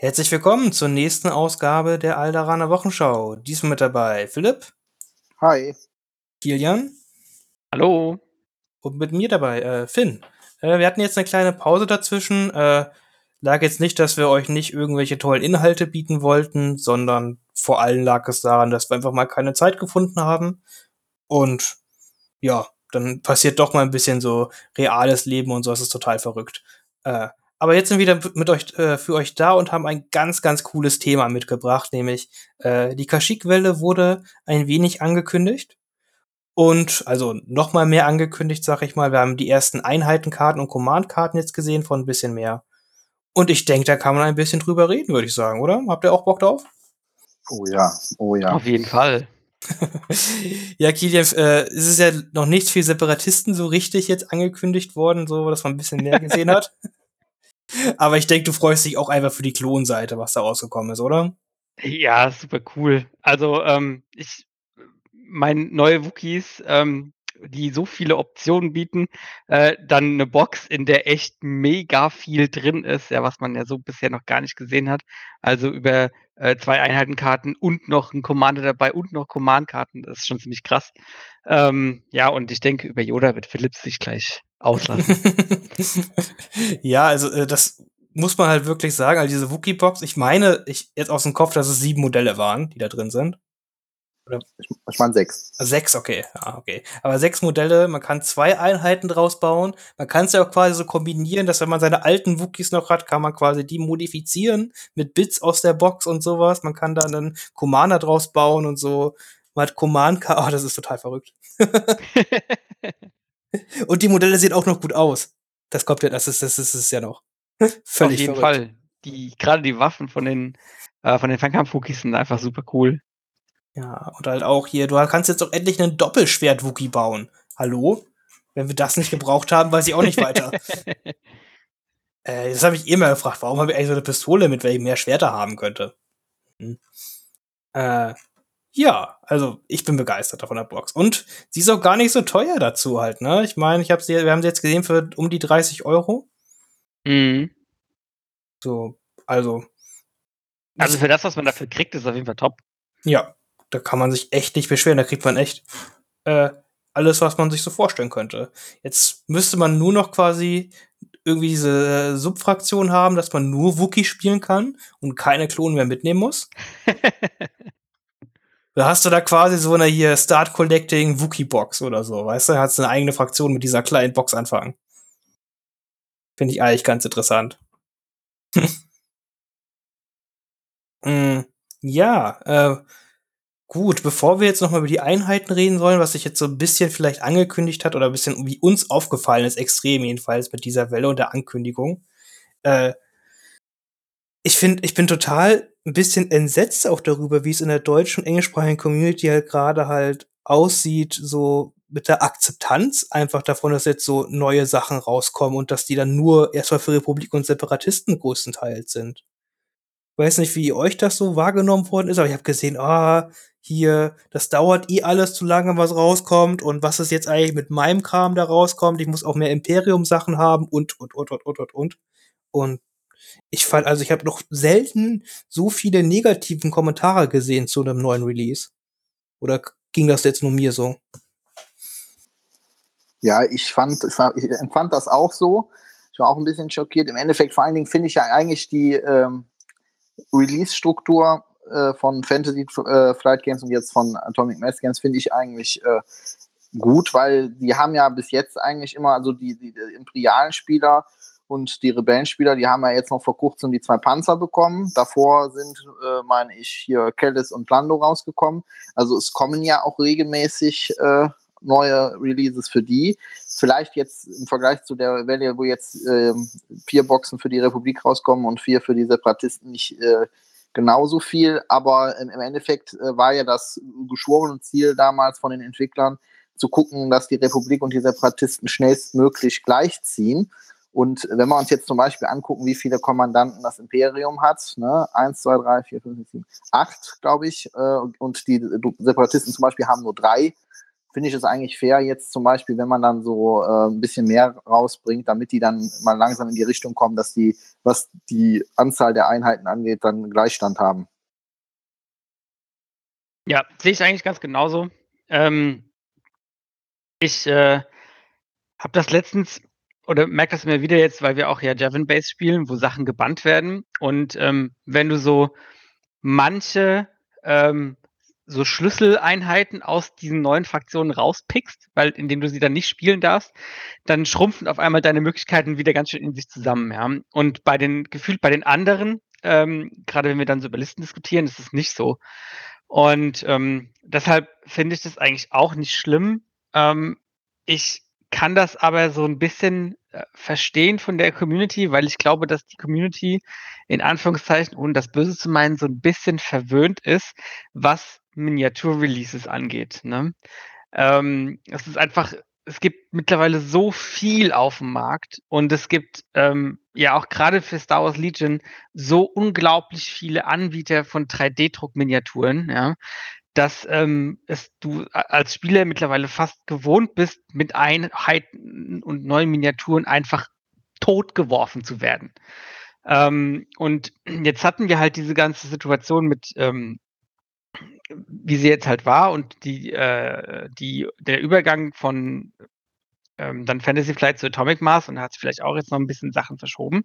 Herzlich willkommen zur nächsten Ausgabe der Alderaner Wochenschau. Diesmal mit dabei Philipp. Hi. Kilian. Hallo. Und mit mir dabei äh, Finn. Äh, wir hatten jetzt eine kleine Pause dazwischen. Äh, lag jetzt nicht, dass wir euch nicht irgendwelche tollen Inhalte bieten wollten, sondern vor allem lag es daran, dass wir einfach mal keine Zeit gefunden haben. Und ja, dann passiert doch mal ein bisschen so reales Leben und so. Es ist total verrückt. Äh, aber jetzt sind wir wieder mit euch äh, für euch da und haben ein ganz, ganz cooles Thema mitgebracht, nämlich äh, die Kashyyyk-Welle wurde ein wenig angekündigt. Und also noch mal mehr angekündigt, sag ich mal. Wir haben die ersten Einheitenkarten und Command-Karten jetzt gesehen von ein bisschen mehr. Und ich denke, da kann man ein bisschen drüber reden, würde ich sagen, oder? Habt ihr auch Bock drauf? Oh ja, oh ja. Auf jeden Fall. ja, Kilian, äh, es ist ja noch nicht viel Separatisten so richtig jetzt angekündigt worden, so dass man ein bisschen mehr gesehen hat. Aber ich denke, du freust dich auch einfach für die Klonseite, was da rausgekommen ist, oder? Ja, super cool. Also, ähm, ich, mein neue Wookies, ähm, die so viele Optionen bieten, äh, dann eine Box, in der echt mega viel drin ist, ja, was man ja so bisher noch gar nicht gesehen hat. Also über äh, zwei Einheitenkarten und noch ein Commander dabei und noch Command-Karten, das ist schon ziemlich krass. Ähm, ja, und ich denke, über Yoda wird Philipp sich gleich auslassen. ja, also äh, das muss man halt wirklich sagen. Also diese Wookie-Box, ich meine, ich jetzt aus dem Kopf, dass es sieben Modelle waren, die da drin sind. Oder? Ich, ich meine sechs. Sechs, okay. Ja, okay. Aber sechs Modelle, man kann zwei Einheiten draus bauen. Man kann es ja auch quasi so kombinieren, dass wenn man seine alten Wookies noch hat, kann man quasi die modifizieren mit Bits aus der Box und sowas. Man kann dann einen Commander draus bauen und so. Man hat Command, oh, das ist total verrückt. Und die Modelle sehen auch noch gut aus. Das kommt ja, das ist, das ist es ja noch. Völlig Auf jeden verrückt. Fall. Die, gerade die Waffen von den, äh, von den Fernkampf-Wookies sind einfach super cool. Ja, und halt auch hier, du kannst jetzt doch endlich einen Doppelschwert-Wookie bauen. Hallo? Wenn wir das nicht gebraucht haben, weiß ich auch nicht weiter. äh, das habe ich immer gefragt, warum habe ich eigentlich so eine Pistole, mit welcher ich mehr Schwerter haben könnte? Hm. Äh, ja, also ich bin begeistert von der Box. Und sie ist auch gar nicht so teuer dazu halt, ne? Ich meine, ich habe sie, wir haben sie jetzt gesehen für um die 30 Euro. Mhm. So, also. Also für das, was man dafür kriegt, ist auf jeden Fall top. Ja, da kann man sich echt nicht beschweren. Da kriegt man echt äh, alles, was man sich so vorstellen könnte. Jetzt müsste man nur noch quasi irgendwie diese Subfraktion haben, dass man nur Wookie spielen kann und keine Klonen mehr mitnehmen muss. Da hast du da quasi so eine hier Start Collecting Wookie Box oder so, weißt du? Da hast du eine eigene Fraktion mit dieser kleinen Box anfangen. Finde ich eigentlich ganz interessant. mm, ja, äh, gut, bevor wir jetzt noch mal über die Einheiten reden sollen, was sich jetzt so ein bisschen vielleicht angekündigt hat oder ein bisschen wie uns aufgefallen ist, extrem jedenfalls mit dieser Welle und der Ankündigung. Äh, ich finde, ich bin total ein bisschen entsetzt auch darüber, wie es in der deutschen und englischsprachigen Community halt gerade halt aussieht, so mit der Akzeptanz einfach davon, dass jetzt so neue Sachen rauskommen und dass die dann nur erstmal für Republik und Separatisten größtenteils sind. Weiß nicht, wie euch das so wahrgenommen worden ist, aber ich habe gesehen, ah, hier, das dauert eh alles zu lange, was rauskommt und was ist jetzt eigentlich mit meinem Kram da rauskommt. Ich muss auch mehr Imperium-Sachen haben und, und, und, und, und, und, und. Und ich fand, also ich habe noch selten so viele negativen Kommentare gesehen zu einem neuen Release. Oder ging das jetzt nur mir so? Ja, ich fand, ich, fand, ich empfand das auch so. Ich war auch ein bisschen schockiert. Im Endeffekt, vor allen Dingen finde ich ja eigentlich die ähm, Release-Struktur äh, von Fantasy äh, Flight Games und jetzt von Atomic Mass Games finde ich eigentlich äh, gut, weil die haben ja bis jetzt eigentlich immer, also die, die, die imperialen Spieler und die Rebellenspieler, die haben ja jetzt noch vor kurzem die zwei Panzer bekommen. Davor sind, äh, meine ich, hier Kellis und Lando rausgekommen. Also es kommen ja auch regelmäßig äh, neue Releases für die. Vielleicht jetzt im Vergleich zu der Welle, wo jetzt äh, vier Boxen für die Republik rauskommen und vier für die Separatisten nicht äh, genauso viel. Aber im, Endeffekt äh, war ja das geschworene Ziel damals von den Entwicklern, zu gucken, dass die Republik und die Separatisten schnellstmöglich gleichziehen. Und wenn wir uns jetzt zum Beispiel angucken, wie viele Kommandanten das Imperium hat, ne, eins, zwei, drei, vier, fünf, sieben, acht, glaube ich, äh, und die Separatisten zum Beispiel haben nur drei, finde ich es eigentlich fair, jetzt zum Beispiel, wenn man dann so äh, ein bisschen mehr rausbringt, damit die dann mal langsam in die Richtung kommen, dass die, was die Anzahl der Einheiten angeht, dann Gleichstand haben. Ja, sehe ich eigentlich ganz genauso. Ähm, ich äh, habe das letztens oder merke das immer wieder jetzt, weil wir auch ja Javin Base spielen, wo Sachen gebannt werden. Und ähm, wenn du so manche ähm, so Schlüsseleinheiten aus diesen neuen Fraktionen rauspickst, weil indem du sie dann nicht spielen darfst, dann schrumpfen auf einmal deine Möglichkeiten wieder ganz schön in sich zusammen. Ja? Und bei den gefühlt bei den anderen, ähm, gerade wenn wir dann so über Listen diskutieren, ist es nicht so. Und ähm, deshalb finde ich das eigentlich auch nicht schlimm. Ähm, ich kann das aber so ein bisschen äh, verstehen von der Community, weil ich glaube, dass die Community in Anführungszeichen, ohne das Böse zu meinen, so ein bisschen verwöhnt ist, was Miniatur-Releases angeht. Ne? Ähm, es ist einfach, es gibt mittlerweile so viel auf dem Markt und es gibt ähm, ja auch gerade für Star Wars Legion so unglaublich viele Anbieter von 3D-Druck-Miniaturen, ja, dass ähm, es du als Spieler mittlerweile fast gewohnt bist, mit Einheiten und neuen Miniaturen einfach totgeworfen zu werden. Ähm, und jetzt hatten wir halt diese ganze Situation mit, ähm, wie sie jetzt halt war und die, äh, die, der Übergang von ähm, dann Fantasy Flight zu Atomic Mass und hat vielleicht auch jetzt noch ein bisschen Sachen verschoben.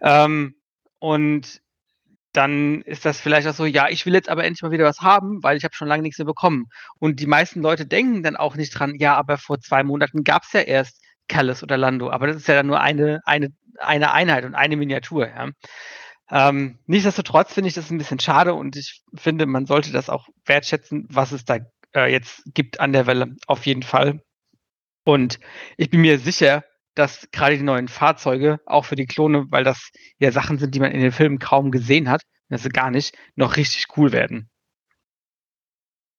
Ähm, und dann ist das vielleicht auch so, ja, ich will jetzt aber endlich mal wieder was haben, weil ich habe schon lange nichts mehr bekommen. Und die meisten Leute denken dann auch nicht dran, ja, aber vor zwei Monaten gab es ja erst Callis oder Lando, aber das ist ja dann nur eine, eine, eine Einheit und eine Miniatur. Ja. Ähm, nichtsdestotrotz finde ich das ein bisschen schade und ich finde, man sollte das auch wertschätzen, was es da äh, jetzt gibt an der Welle, auf jeden Fall. Und ich bin mir sicher, dass gerade die neuen Fahrzeuge, auch für die Klone, weil das ja Sachen sind, die man in den Filmen kaum gesehen hat, also gar nicht, noch richtig cool werden.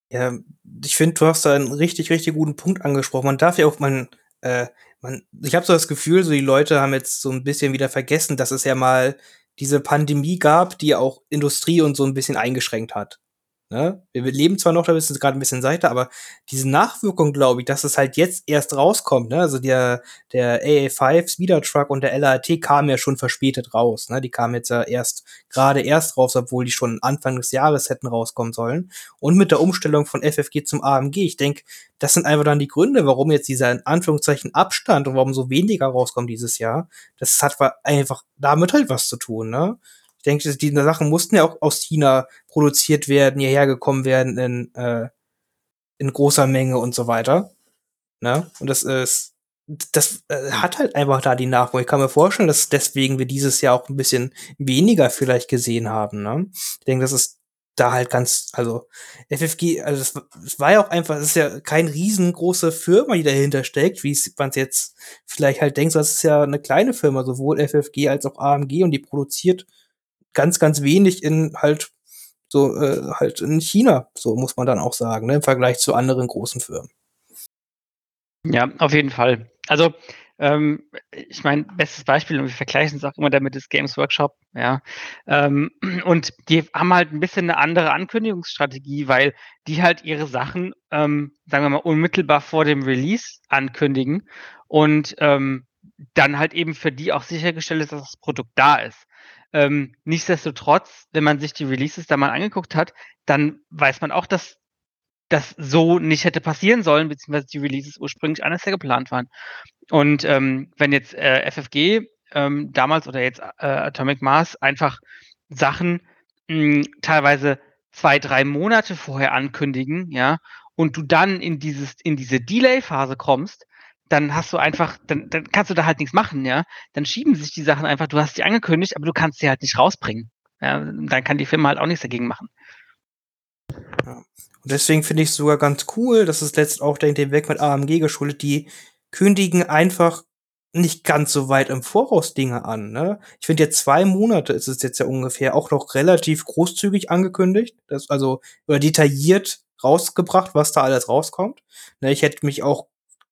Ja, ich finde, du hast da einen richtig, richtig guten Punkt angesprochen. Man darf ja auch, man, äh, man, ich habe so das Gefühl, so die Leute haben jetzt so ein bisschen wieder vergessen, dass es ja mal diese Pandemie gab, die auch Industrie und so ein bisschen eingeschränkt hat. Ne? Wir leben zwar noch, da ist es gerade ein bisschen Seite, aber diese Nachwirkung, glaube ich, dass es halt jetzt erst rauskommt, ne? Also der, der AA5 Speeder Truck und der LAT kamen ja schon verspätet raus, ne? Die kamen jetzt ja erst, gerade erst raus, obwohl die schon Anfang des Jahres hätten rauskommen sollen. Und mit der Umstellung von FFG zum AMG, ich denke, das sind einfach dann die Gründe, warum jetzt dieser in Anführungszeichen Abstand und warum so weniger rauskommt dieses Jahr. Das hat einfach damit halt was zu tun, ne? Denke, die Sachen mussten ja auch aus China produziert werden, hierher gekommen werden in, äh, in großer Menge und so weiter. Ne? Und das ist, das äh, hat halt einfach da die Nachwuchs. Ich kann mir vorstellen, dass deswegen wir dieses Jahr auch ein bisschen weniger vielleicht gesehen haben. Ne? Ich denke, das ist da halt ganz, also FFG, also es, es war ja auch einfach, es ist ja kein riesengroße Firma, die dahinter steckt, wie man es jetzt vielleicht halt denkt, das ist ja eine kleine Firma, sowohl FFG als auch AMG und die produziert ganz, ganz wenig in halt so äh, halt in China, so muss man dann auch sagen, ne, im Vergleich zu anderen großen Firmen. Ja, auf jeden Fall. Also ähm, ich meine, bestes Beispiel, und wir vergleichen es auch immer damit, ist Games Workshop, ja. Ähm, und die haben halt ein bisschen eine andere Ankündigungsstrategie, weil die halt ihre Sachen, ähm, sagen wir mal, unmittelbar vor dem Release ankündigen und ähm, dann halt eben für die auch sichergestellt ist, dass das Produkt da ist. Ähm, nichtsdestotrotz, wenn man sich die Releases da mal angeguckt hat, dann weiß man auch, dass das so nicht hätte passieren sollen, beziehungsweise die Releases ursprünglich anders geplant waren. Und ähm, wenn jetzt äh, FFG ähm, damals oder jetzt äh, Atomic Mars einfach Sachen mh, teilweise zwei, drei Monate vorher ankündigen, ja, und du dann in dieses, in diese Delay-Phase kommst, dann hast du einfach, dann, dann kannst du da halt nichts machen, ja. Dann schieben sich die Sachen einfach, du hast sie angekündigt, aber du kannst sie halt nicht rausbringen. Ja, dann kann die Firma halt auch nichts dagegen machen. Ja. Und deswegen finde ich es sogar ganz cool, dass es letzt auch dem Weg mit AMG geschuldet, die kündigen einfach nicht ganz so weit im Voraus Dinge an. Ne? Ich finde jetzt zwei Monate ist es jetzt ja ungefähr auch noch relativ großzügig angekündigt, das also oder detailliert rausgebracht, was da alles rauskommt. Ne, ich hätte mich auch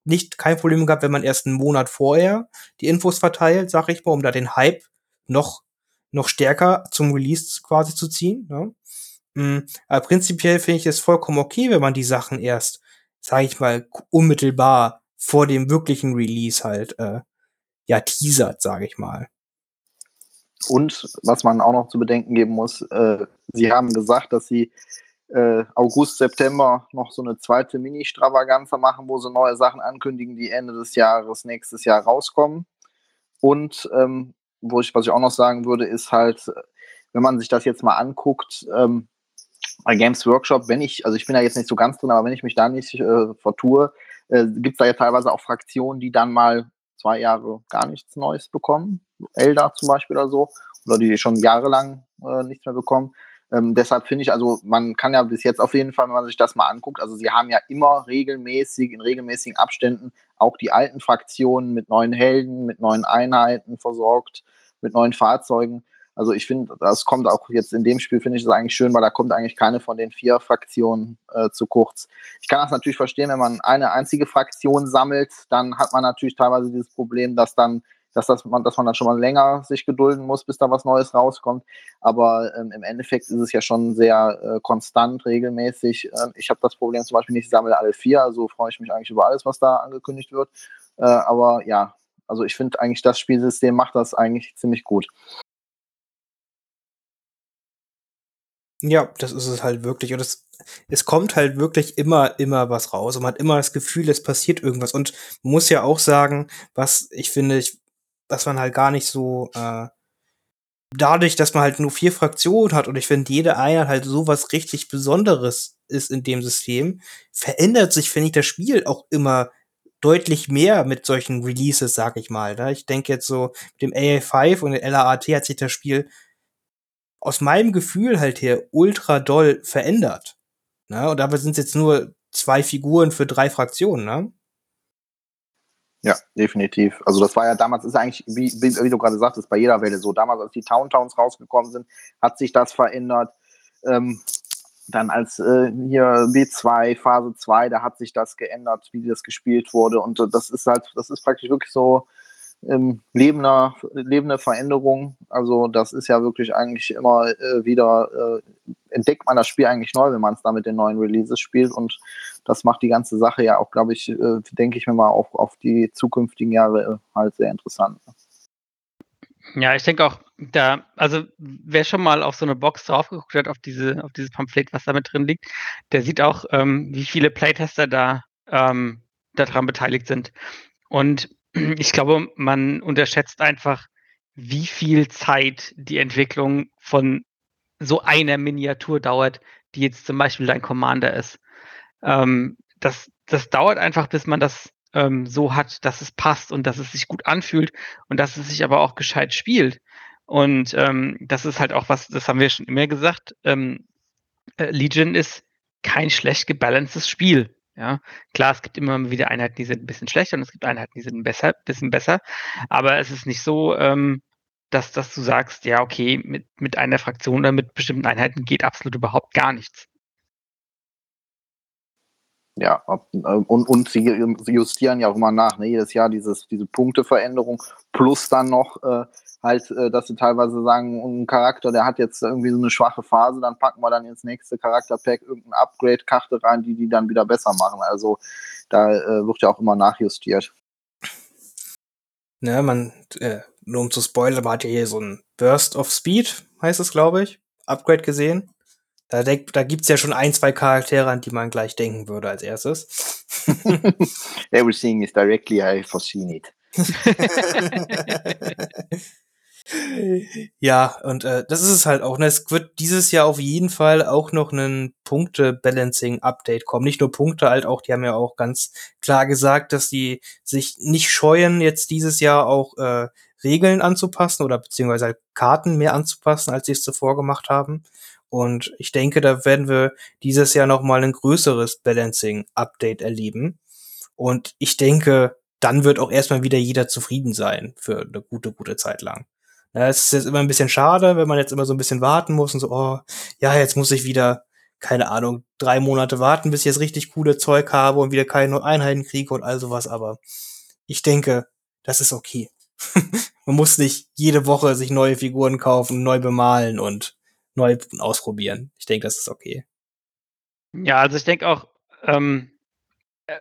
nicht kein Problem gehabt, wenn man erst einen Monat vorher die Infos verteilt, sag ich mal, um da den Hype noch noch stärker zum Release quasi zu ziehen. Ne? Mhm. Aber prinzipiell finde ich es vollkommen okay, wenn man die Sachen erst sag ich mal, unmittelbar vor dem wirklichen Release halt, äh, ja, teasert, sage ich mal. Und was man auch noch zu bedenken geben muss, äh, sie haben gesagt, dass sie äh, August, September noch so eine zweite Mini-Stravaganza machen, wo sie neue Sachen ankündigen, die Ende des Jahres, nächstes Jahr rauskommen. Und ähm, wo ich, was ich auch noch sagen würde, ist halt, wenn man sich das jetzt mal anguckt, ähm, bei Games Workshop, wenn ich, also ich bin da jetzt nicht so ganz drin, aber wenn ich mich da nicht äh, vertue, äh, gibt es da ja teilweise auch Fraktionen, die dann mal zwei Jahre gar nichts Neues bekommen. Elder zum Beispiel oder so. Oder die schon jahrelang äh, nichts mehr bekommen. Ähm, deshalb finde ich, also man kann ja bis jetzt auf jeden Fall, wenn man sich das mal anguckt, also sie haben ja immer regelmäßig, in regelmäßigen Abständen auch die alten Fraktionen mit neuen Helden, mit neuen Einheiten versorgt, mit neuen Fahrzeugen. Also ich finde, das kommt auch jetzt in dem Spiel, finde ich das eigentlich schön, weil da kommt eigentlich keine von den vier Fraktionen äh, zu kurz. Ich kann das natürlich verstehen, wenn man eine einzige Fraktion sammelt, dann hat man natürlich teilweise dieses Problem, dass dann dass, das man, dass man dann schon mal länger sich gedulden muss, bis da was Neues rauskommt. Aber ähm, im Endeffekt ist es ja schon sehr äh, konstant, regelmäßig. Ähm, ich habe das Problem zum Beispiel nicht, ich sammle alle vier, also freue ich mich eigentlich über alles, was da angekündigt wird. Äh, aber ja, also ich finde eigentlich, das Spielsystem macht das eigentlich ziemlich gut. Ja, das ist es halt wirklich. Und es, es kommt halt wirklich immer, immer was raus. Und man hat immer das Gefühl, es passiert irgendwas. Und muss ja auch sagen, was ich finde, ich, was man halt gar nicht so, äh, dadurch, dass man halt nur vier Fraktionen hat und ich finde, jede Einheit halt so was richtig Besonderes ist in dem System, verändert sich, finde ich, das Spiel auch immer deutlich mehr mit solchen Releases, sag ich mal. Ne? Ich denke jetzt so, mit dem AA5 und dem LAAT hat sich das Spiel aus meinem Gefühl halt her ultra doll verändert. Ne? Und dabei sind es jetzt nur zwei Figuren für drei Fraktionen, ne? Ja, definitiv. Also das war ja damals, ist eigentlich, wie, wie, du gerade sagtest, bei jeder Welle so. Damals, als die Town Towns rausgekommen sind, hat sich das verändert. Ähm, dann als äh, hier B2, Phase 2, da hat sich das geändert, wie das gespielt wurde. Und äh, das ist halt, das ist praktisch wirklich so ähm, lebender, lebende Veränderung. Also das ist ja wirklich eigentlich immer äh, wieder, äh, entdeckt man das Spiel eigentlich neu, wenn man es da mit den neuen Releases spielt. Und das macht die ganze Sache ja auch, glaube ich, äh, denke ich mir mal, auf, auf die zukünftigen Jahre äh, halt sehr interessant. Ja, ich denke auch, da, also wer schon mal auf so eine Box draufgeguckt hat, auf diese, auf dieses Pamphlet, was da mit drin liegt, der sieht auch, ähm, wie viele Playtester da ähm, daran beteiligt sind. Und ich glaube, man unterschätzt einfach, wie viel Zeit die Entwicklung von so einer Miniatur dauert, die jetzt zum Beispiel dein Commander ist. Ähm, das, das dauert einfach, bis man das ähm, so hat, dass es passt und dass es sich gut anfühlt und dass es sich aber auch gescheit spielt. Und ähm, das ist halt auch was, das haben wir schon immer gesagt, ähm, äh, Legion ist kein schlecht gebalancedes Spiel. Ja, klar, es gibt immer wieder Einheiten, die sind ein bisschen schlechter und es gibt Einheiten, die sind ein besser, bisschen besser. Aber es ist nicht so, ähm, dass, dass du sagst, ja, okay, mit, mit einer Fraktion oder mit bestimmten Einheiten geht absolut überhaupt gar nichts. Ja, äh, und, und sie justieren ja auch immer nach, ne? jedes Jahr dieses, diese Punkteveränderung plus dann noch äh, halt, äh, dass sie teilweise sagen, ein Charakter, der hat jetzt irgendwie so eine schwache Phase, dann packen wir dann ins nächste Charakterpack irgendeine Upgrade-Karte rein, die die dann wieder besser machen. Also da äh, wird ja auch immer nachjustiert. Ne, man, äh, nur um zu spoilern, man hat ja hier so ein Burst of Speed, heißt es, glaube ich, Upgrade gesehen. Da, da gibt's ja schon ein, zwei Charaktere, an die man gleich denken würde als erstes. Everything is directly I foreseen it. ja, und äh, das ist es halt auch. Ne? Es wird dieses Jahr auf jeden Fall auch noch ein Punkte-Balancing-Update kommen. Nicht nur Punkte, halt auch, die haben ja auch ganz klar gesagt, dass die sich nicht scheuen, jetzt dieses Jahr auch äh, Regeln anzupassen oder beziehungsweise halt Karten mehr anzupassen, als sie es zuvor gemacht haben. Und ich denke, da werden wir dieses Jahr noch mal ein größeres Balancing-Update erleben. Und ich denke, dann wird auch erstmal wieder jeder zufrieden sein für eine gute, gute Zeit lang. Es ist jetzt immer ein bisschen schade, wenn man jetzt immer so ein bisschen warten muss und so, oh, ja, jetzt muss ich wieder, keine Ahnung, drei Monate warten, bis ich jetzt richtig coole Zeug habe und wieder keine Einheiten kriege und all sowas, aber ich denke, das ist okay. man muss nicht jede Woche sich neue Figuren kaufen, neu bemalen und neu ausprobieren. Ich denke, das ist okay. Ja, also ich denke auch, ähm, Äh,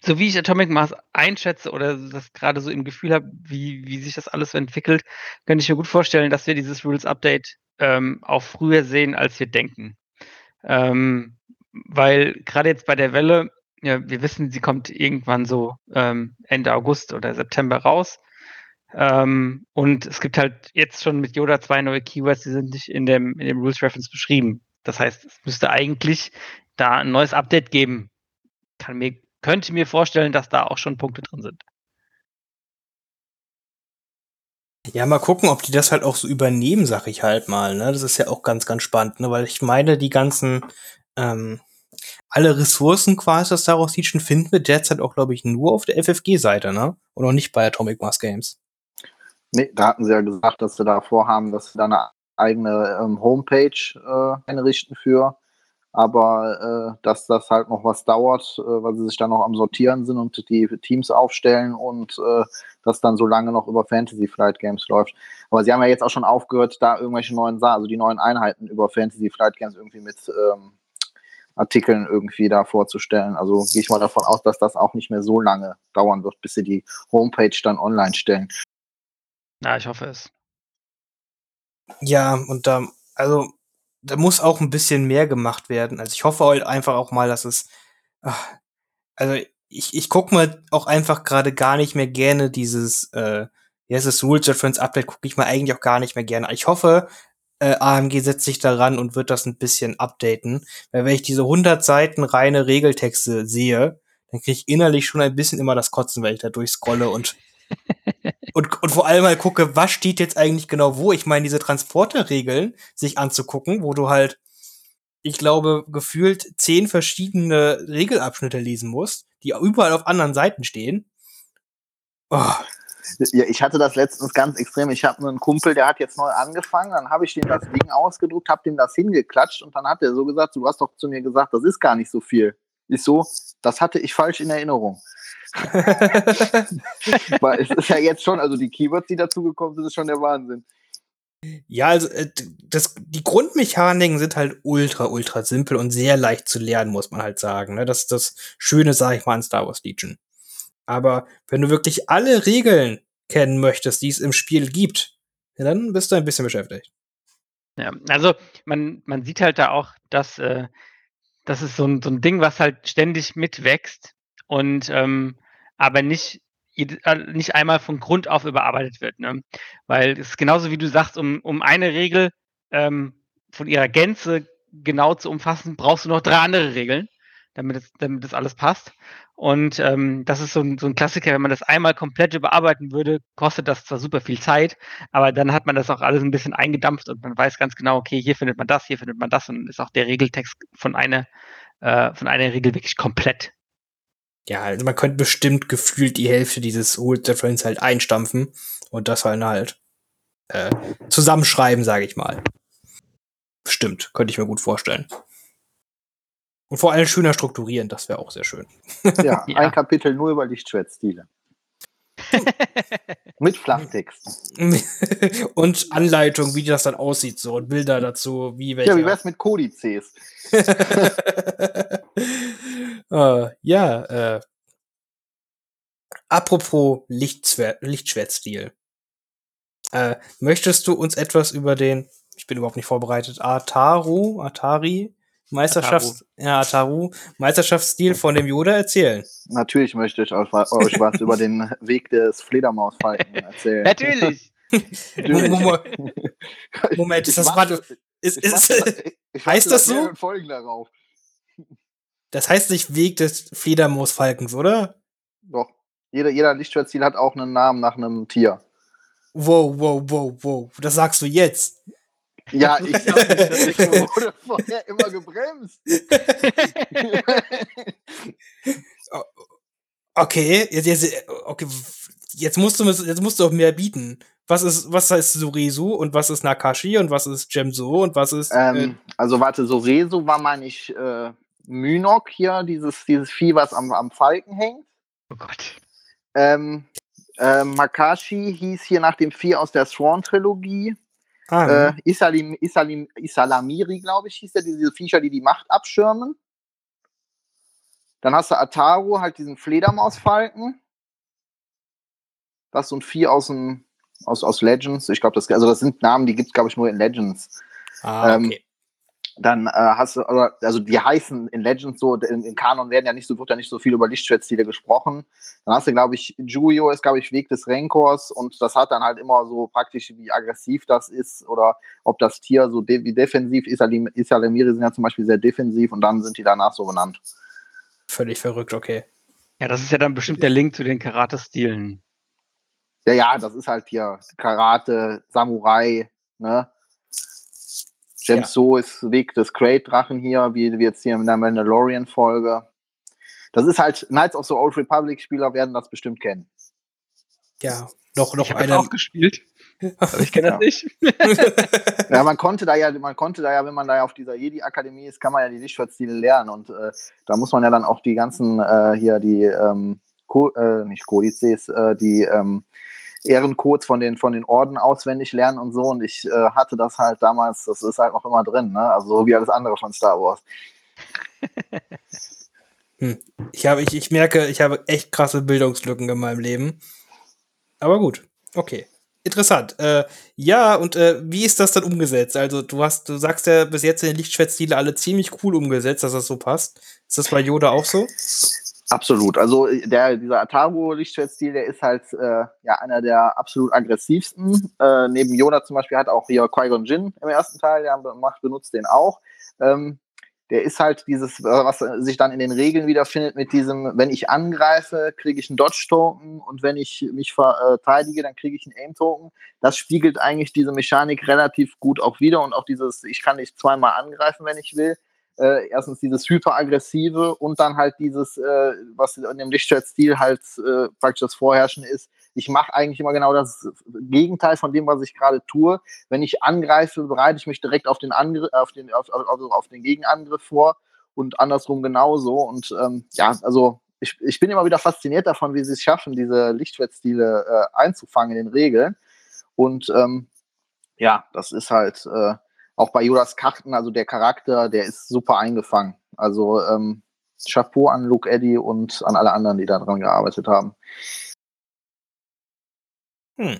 so wie ich Atomic Mass einschätze oder das gerade so im Gefühl habe, wie wie sich das alles so entwickelt, könnte ich mir gut vorstellen, dass wir dieses Rules Update, ähm, auch früher sehen, als wir denken. Ähm, weil gerade jetzt bei der Welle ja, wir wissen, sie kommt irgendwann so, ähm, Ende August oder September raus. Ähm, und es gibt halt jetzt schon mit Yoda zwei neue Keywords, die sind nicht in dem in dem Rules Reference beschrieben. Das heißt, es müsste eigentlich da ein neues Update geben. Kann mir könnte mir vorstellen, dass da auch schon Punkte drin sind. Ja, mal gucken, ob die das halt auch so übernehmen, sag ich halt mal. Ne? Das ist ja auch ganz, ganz spannend, ne? weil ich meine, die ganzen, ähm, alle Ressourcen quasi aus daraus Legion finden wir derzeit auch, glaube ich, nur auf der FFG-Seite, ne? Und auch nicht bei Atomic Mass Games. Nee, da hatten sie ja gesagt, dass sie da vorhaben, dass sie da eine eigene ähm, Homepage äh, einrichten für aber äh, dass das halt noch was dauert, äh, weil sie sich dann noch am Sortieren sind und die Teams aufstellen und äh, das dann so lange noch über Fantasy Flight Games läuft. Aber sie haben ja jetzt auch schon aufgehört, da irgendwelche neuen, also die neuen Einheiten über Fantasy Flight Games irgendwie mit ähm, Artikeln irgendwie da vorzustellen. Also gehe ich mal davon aus, dass das auch nicht mehr so lange dauern wird, bis sie die Homepage dann online stellen. Na, ich hoffe es. Ja, und da, also da muss auch ein bisschen mehr gemacht werden. Also ich hoffe halt einfach auch mal, dass es. Ach, also ich, ich gucke mal auch einfach gerade gar nicht mehr gerne dieses, äh, wie heißt es, Rules Reference Update, gucke ich mal eigentlich auch gar nicht mehr gerne. Ich hoffe, äh, AMG setzt sich daran und wird das ein bisschen updaten. Weil wenn ich diese 100 Seiten reine Regeltexte sehe, dann kriege ich innerlich schon ein bisschen immer das Kotzen, weil ich da durchscrolle und und, und vor allem mal gucke, was steht jetzt eigentlich genau wo. Ich meine, diese Transporterregeln sich anzugucken, wo du halt, ich glaube, gefühlt zehn verschiedene Regelabschnitte lesen musst, die überall auf anderen Seiten stehen. Oh. Ja, ich hatte das letztens ganz extrem. Ich habe einen Kumpel, der hat jetzt neu angefangen. Dann habe ich dem das Ding ausgedruckt, habe dem das hingeklatscht und dann hat er so gesagt: Du hast doch zu mir gesagt, das ist gar nicht so viel. Ich so, das hatte ich falsch in Erinnerung. Weil es ist ja jetzt schon, also die Keywords, die dazugekommen sind, ist schon der Wahnsinn. Ja, also äh, das, die Grundmechaniken sind halt ultra, ultra simpel und sehr leicht zu lernen, muss man halt sagen. Ne? Das ist das Schöne, sag ich mal, an Star Wars Legion. Aber wenn du wirklich alle Regeln kennen möchtest, die es im Spiel gibt, dann bist du ein bisschen beschäftigt. Ja, also man, man sieht halt da auch, dass äh, das ist so ein, so ein Ding, was halt ständig mitwächst und ähm, aber nicht, äh, nicht einmal von Grund auf überarbeitet wird. Ne? Weil es ist genauso wie du sagst, um, um eine Regel ähm, von ihrer Gänze genau zu umfassen, brauchst du noch drei andere Regeln, damit es, damit das alles passt. Und ähm, das ist so ein, so ein Klassiker, wenn man das einmal komplett überarbeiten würde, kostet das zwar super viel Zeit, aber dann hat man das auch alles ein bisschen eingedampft und man weiß ganz genau, okay, hier findet man das, hier findet man das und ist auch der Regeltext von einer, äh, von einer Regel wirklich komplett ja, also man könnte bestimmt gefühlt die Hälfte dieses Old Reference halt einstampfen und das halt halt äh, zusammenschreiben, sage ich mal. Bestimmt, könnte ich mir gut vorstellen. Und vor allem schöner strukturieren, das wäre auch sehr schön. Ja, ja, ein Kapitel nur über Lichtschwertstile. Mit Flachtext. und Anleitung, wie das dann aussieht, so und Bilder dazu, wie welche. Ja, wie wär's mit Kodizes? uh, ja, äh. Apropos Lichtschwertstil. Äh, möchtest du uns etwas über den, ich bin überhaupt nicht vorbereitet, Ataru, Atari, Meisterschafts, Ataru. ja, Ataru, Meisterschaftsstil von dem Yoda erzählen? Natürlich möchte ich euch, euch was über den Weg des Fledermausfalken erzählen. Natürlich. Moment, ist das warte, ist, ist, ist, heißt das so? Folgen darauf. Das heißt nicht Weg des Fledermausfalkens, oder? Doch. Jeder, jeder Lichtschwertziel hat auch einen Namen nach einem Tier. Wow, wow, wow, wow. Das sagst du jetzt. Ja, ich wurde vorher immer gebremst. okay, jetzt, jetzt, okay, jetzt musst du jetzt musst du auch mehr bieten. Was ist, was heißt Soresu und was ist Nakashi und was ist Gemso und was ist. Ähm, äh, also warte, Soresu war mal nicht äh, Mynok hier, dieses, dieses Vieh, was am, am Falken hängt. Oh Gott. Ähm, äh, Makashi hieß hier nach dem Vieh aus der Swan-Trilogie. Ah, ne? äh, Isalim, Isalim, Isalamiri, glaube ich, hieß der, diese Viecher, die die Macht abschirmen. Dann hast du Ataru, halt diesen Fledermausfalken. Das ist so ein Vieh aus, dem, aus, aus Legends. Ich glaube, das, also das sind Namen, die gibt es, glaube ich, nur in Legends. Ah, Ähm, okay. Dann äh, hast du, oder- also die heißen in Legends so, in, in Kanon werden ja nicht so, wird ja nicht so viel über Lichtschwertstile gesprochen. Dann hast du, glaube ich, Juyo ist, glaube ich, Weg des Renkors und das hat dann halt immer so praktisch, wie aggressiv das ist oder ob das Tier so de wie defensiv ist. Isalim- Isalimiri sind ja zum Beispiel sehr defensiv und dann sind die danach so benannt. Völlig verrückt, okay. Ja, das ist ja dann bestimmt der Link zu den Karate-Stilen. Ja, ja, das ist halt hier Karate, Samurai, ne? James So ist Weg des Great-Drachen hier, wie wie jetzt hier in der Mandalorian-Folge. Das ist halt, Knights of the Old Republic-Spieler werden das bestimmt kennen. Ja, noch, noch ich habe einer. auch gespielt, aber ich kenne Ja. das nicht. Ja, man konnte da ja, man konnte da ja, wenn man da ja auf dieser Jedi-Akademie ist, kann man ja die Lichtschwertstile lernen und äh, da muss man ja dann auch die ganzen äh, hier die ähm, Co äh, nicht Kodizes, äh, die ähm, Ehrencodes von den von den Orden auswendig lernen und so und ich äh, hatte das halt damals, das ist halt noch immer drin, ne? Also so wie alles andere von Star Wars. Ich, habe, ich, ich merke, ich habe echt krasse Bildungslücken in meinem Leben. Aber gut, okay. Interessant. Äh, ja, und äh, wie ist das dann umgesetzt? Also, du hast, du sagst ja bis jetzt in den Lichtschwertstile alle ziemlich cool umgesetzt, dass das so passt. Ist das bei Yoda auch so? Absolut. Also der, dieser Ataru-Lichtschwertstil, der ist halt äh, ja einer der absolut aggressivsten. Äh, neben Yoda zum Beispiel hat auch hier Qui-Gon Jinn im ersten Teil, der macht, benutzt den auch. Ähm, der ist halt dieses, äh, was sich dann in den Regeln wiederfindet mit diesem, wenn ich angreife, kriege ich einen Dodge-Token und wenn ich mich verteidige, dann kriege ich einen Aim-Token. Das spiegelt eigentlich diese Mechanik relativ gut auch wieder und auch dieses, ich kann dich zweimal angreifen, wenn ich will. Äh, erstens dieses hyperaggressive und dann halt dieses, äh, was in dem Lichtschwertstil halt äh, praktisch das Vorherrschen ist. Ich mache eigentlich immer genau das Gegenteil von dem, was ich gerade tue. Wenn ich angreife, bereite ich mich direkt auf den, Angriff, auf den, auf, auf, auf den Gegenangriff vor und andersrum genauso. Und ähm, ja, also ich, ich bin immer wieder fasziniert davon, wie sie es schaffen, diese Lichtschwertstile äh, einzufangen in den Regeln. Und ähm, ja, das ist halt äh, auch bei Yodas Karten, also der Charakter, der ist super eingefangen. Also ähm, Chapeau an Luke Eddy und an alle anderen, die da dran gearbeitet haben. Hm.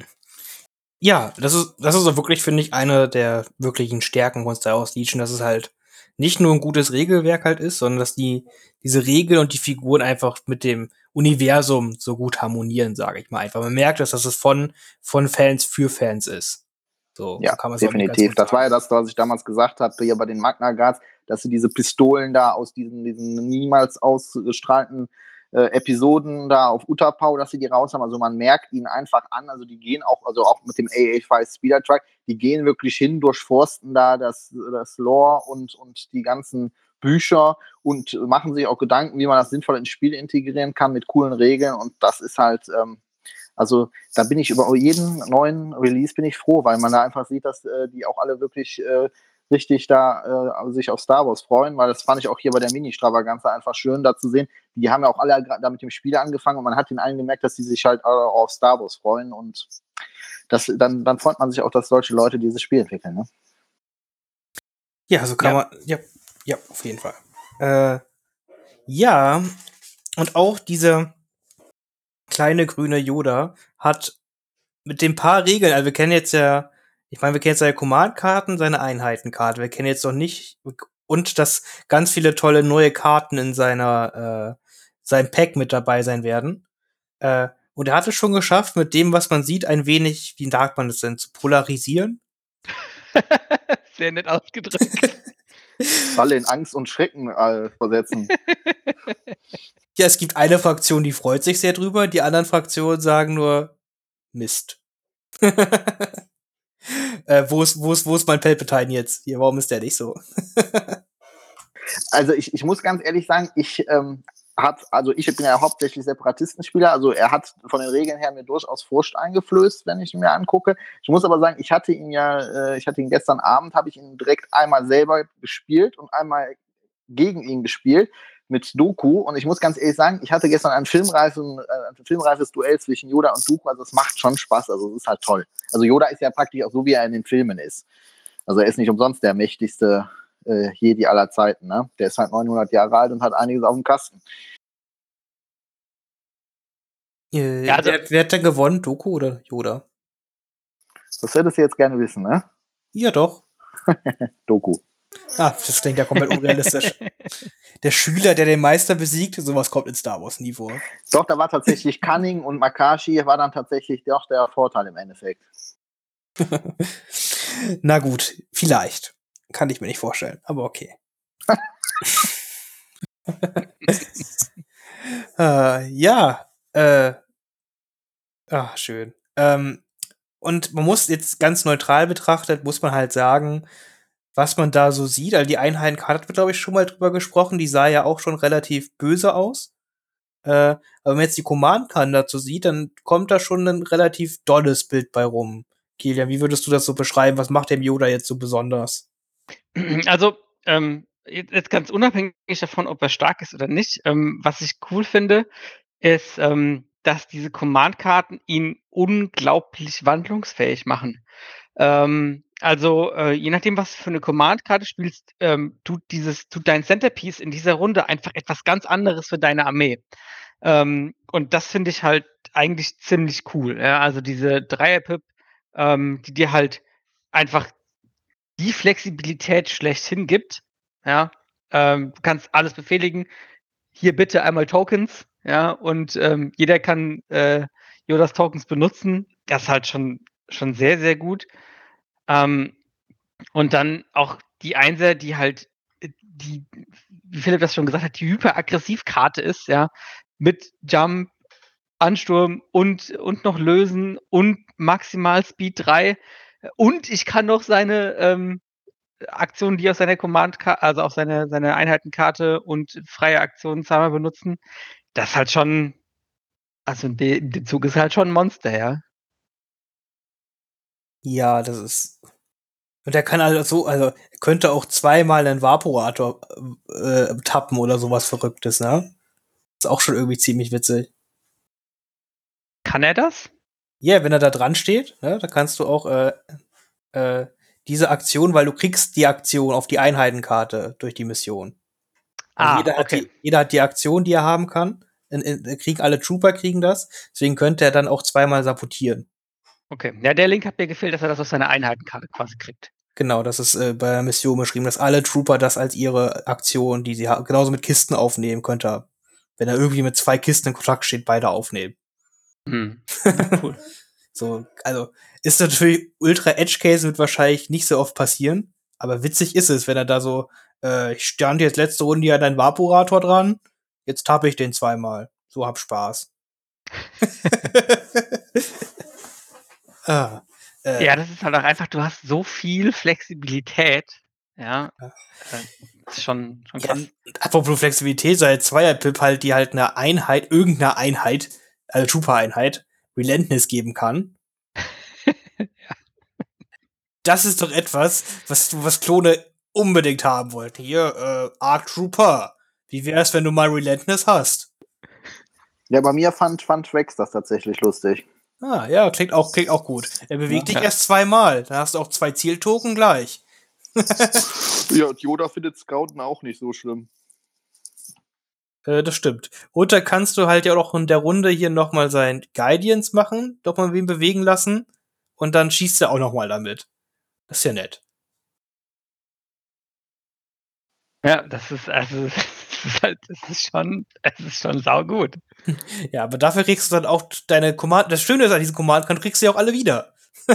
Ja, das ist, das ist wirklich, finde ich, eine der wirklichen Stärken von Star Wars Legion, dass es halt nicht nur ein gutes Regelwerk halt ist, sondern dass die, diese Regeln und die Figuren einfach mit dem Universum so gut harmonieren, sage ich mal einfach. Man merkt, dass das von, von Fans für Fans ist. So Ja, kann man es auch definitiv. Das war ja das, was ich damals gesagt habe, hier bei den Magna Guards, dass sie diese Pistolen da aus diesen, diesen niemals ausgestrahlten äh, Episoden da auf Utapau, dass sie die raus haben. Also man merkt ihnen einfach an, also die gehen auch, also auch mit dem AA5 Speeder Truck, die gehen wirklich hin, durchforsten da das, das Lore und, und die ganzen Bücher und machen sich auch Gedanken, wie man das sinnvoll ins Spiel integrieren kann mit coolen Regeln und das ist halt, ähm, also da bin ich über jeden neuen Release bin ich froh, weil man da einfach sieht, dass äh, die auch alle wirklich äh, richtig da äh, sich auf Star Wars freuen, weil das fand ich auch hier bei der Mini-Stravaganza einfach schön, da zu sehen. Die haben ja auch alle da mit dem Spiel angefangen und man hat den allen gemerkt, dass die sich halt alle auch auf Star Wars freuen und das, dann, dann freut man sich auch, dass solche Leute dieses Spiel entwickeln. Ne? Ja, so kann Ja. man, ja, ja, auf jeden Fall. Äh, ja, und auch dieser kleine grüne Yoda hat mit den paar Regeln, also wir kennen jetzt ja, ich meine, wir kennen jetzt seine Command-Karten, seine Einheitenkarte, wir kennen jetzt noch nicht, und dass ganz viele tolle neue Karten in seiner, äh, seinem Pack mit dabei sein werden. Äh, und er hat es schon geschafft, mit dem, was man sieht, ein wenig, wie sagt man das denn, zu polarisieren. Sehr nett ausgedrückt. Alle in Angst und Schrecken äh, versetzen. Ja, es gibt eine Fraktion, die freut sich sehr drüber, die anderen Fraktionen sagen nur Mist. äh, wo ist, wo ist, wo ist mein Palpatine jetzt? Hier, warum ist der nicht so? also ich, ich muss ganz ehrlich sagen, ich ähm, hat, also ich bin ja hauptsächlich Separatistenspieler, also er hat von den Regeln her mir durchaus Furcht eingeflößt, wenn ich ihn mir angucke. Ich muss aber sagen, ich hatte ihn ja, äh, ich hatte ihn gestern Abend, habe ich ihn direkt einmal selber gespielt und einmal gegen ihn gespielt mit Doku und ich muss ganz ehrlich sagen, ich hatte gestern ein, filmreifen, äh, ein filmreifes Duell zwischen Yoda und Doku, also es macht schon Spaß, also es ist halt toll. Also Yoda ist ja praktisch auch so, wie er in den Filmen ist. Also er ist nicht umsonst der mächtigste äh, Jedi aller Zeiten. Ne? Der ist halt 900 Jahre alt und hat einiges auf dem Kasten. Äh, ja, also, wer, wer, hat denn gewonnen, Doku oder Yoda? Das hättest du jetzt gerne wissen, ne? Ja, doch. Doku. Ah, das klingt ja komplett unrealistisch. der Schüler, der den Meister besiegt, sowas kommt in Star Wars nie vor. Doch, da war tatsächlich Cunning und Makashi war dann tatsächlich doch der Vorteil im Endeffekt. Na gut, vielleicht. Kann ich mir nicht vorstellen, aber okay. äh, ja, äh, ach, schön. Ähm, und man muss jetzt ganz neutral betrachtet, muss man halt sagen, was man da so sieht. Also die Einheitenkarte hat wir, glaube ich, schon mal drüber gesprochen. Die sah ja auch schon relativ böse aus. Äh, aber wenn man jetzt die Command-Karten dazu sieht, dann kommt da schon ein relativ dolles Bild bei rum. Kilian, wie würdest du das so beschreiben? Was macht der Yoda jetzt so besonders? Also, ähm, jetzt ganz unabhängig davon, ob er stark ist oder nicht, ähm, was ich cool finde, ist, ähm, dass diese Command-Karten ihn unglaublich wandlungsfähig machen. Ähm, also, äh, je nachdem, was du für eine Command-Karte spielst, ähm, tut dieses, tut dein Centerpiece in dieser Runde einfach etwas ganz anderes für deine Armee. Ähm, und das finde ich halt eigentlich ziemlich cool. Ja? Also diese Dreier-Pip, ähm, die dir halt einfach die Flexibilität schlechthin gibt. Ja, ähm, du kannst alles befehligen. Hier bitte einmal Tokens, ja, und ähm, jeder kann äh, Yodas Tokens benutzen. Das ist halt schon, schon sehr, sehr gut. Ähm, und dann auch die Einser, die halt, äh, die, wie Philipp das schon gesagt hat, die Hyperaggressivkarte ist, ja, mit Jump, Ansturm und, und noch Lösen und maximal Speed 3. Und ich kann noch seine ähm, Aktionen, die auf seiner Command, also auf seine, seine Einheitenkarte und freie Aktionen zweimal benutzen. Das ist halt schon, also der Zug ist halt schon ein Monster, ja. Ja, das ist. Und er kann also so, also könnte auch zweimal einen Vaporator äh, tappen oder sowas Verrücktes, ne? Ist auch schon irgendwie ziemlich witzig. Kann er das? Ja, yeah, wenn er da dran steht, ne, da kannst du auch äh, äh, diese Aktion, weil du kriegst die Aktion auf die Einheitenkarte durch die Mission. Also ah, jeder, okay. hat die, jeder hat die Aktion, die er haben kann. In, in, kriegen alle Trooper kriegen das. Deswegen könnte er dann auch zweimal sabotieren. Okay. Ja, der Link hat mir gefehlt, dass er das auf seine Einheitenkarte quasi kriegt. Genau, das ist äh, bei der Mission beschrieben, dass alle Trooper das als ihre Aktion, die sie haben, genauso mit Kisten aufnehmen könnte. Wenn er irgendwie mit zwei Kisten in Kontakt steht, beide aufnehmen. Hm. cool. so, also ist natürlich Ultra Edge Case wird wahrscheinlich nicht so oft passieren, aber witzig ist es, wenn er da so, äh, ich stand jetzt letzte Runde ja dein Vaporator dran, jetzt tappe ich den zweimal. So hab Spaß. ah, äh, ja, das ist halt auch einfach, du hast so viel Flexibilität. Ja. ja. Äh, ist schon, schon krass. Ja, apropos Flexibilität, sei Zweier-Pip halt, die halt eine Einheit, irgendeine Einheit, also Trooper-Einheit, Relentless geben kann. ja. Das ist doch etwas, was, was Klone unbedingt haben wollten. Hier, äh, Arc Trooper. Wie wär's, wenn du mal Relentless hast? Ja, bei mir fand, fand Rex das tatsächlich lustig. Ah, ja, klingt auch, klingt auch gut. Er bewegt ja. dich erst zweimal. Da hast du auch zwei Zieltoken gleich. ja, und Yoda findet Scouten auch nicht so schlimm. Äh, das stimmt. Und da kannst du halt ja auch in der Runde hier nochmal sein Guidance machen, doch mal wen bewegen lassen. Und dann schießt er auch nochmal damit. Das ist ja nett. Ja, das ist, also, das ist halt, das ist schon, es ist schon saugut. Ja, aber dafür kriegst du dann auch deine Command, das Schöne ist an diesem Command, kann kriegst du ja auch alle wieder.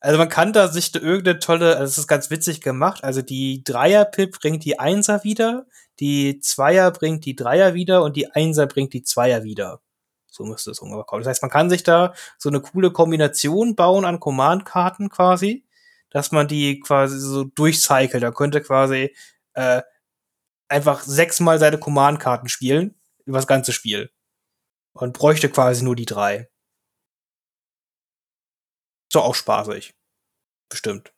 also man kann da sich irgendeine tolle, also es ist ganz witzig gemacht, also die Dreier-Pip bringt die Einser wieder, die Zweier bringt die Dreier wieder und die Einser bringt die Zweier wieder. So müsste es ungefähr kommen. Das heißt, man kann sich da so eine coole Kombination bauen an Command-Karten quasi, dass man die quasi so durchcycelt. Da könnte quasi äh, einfach sechsmal seine Command-Karten spielen, über das ganze Spiel. Und bräuchte quasi nur die drei. So auch spaßig. Bestimmt.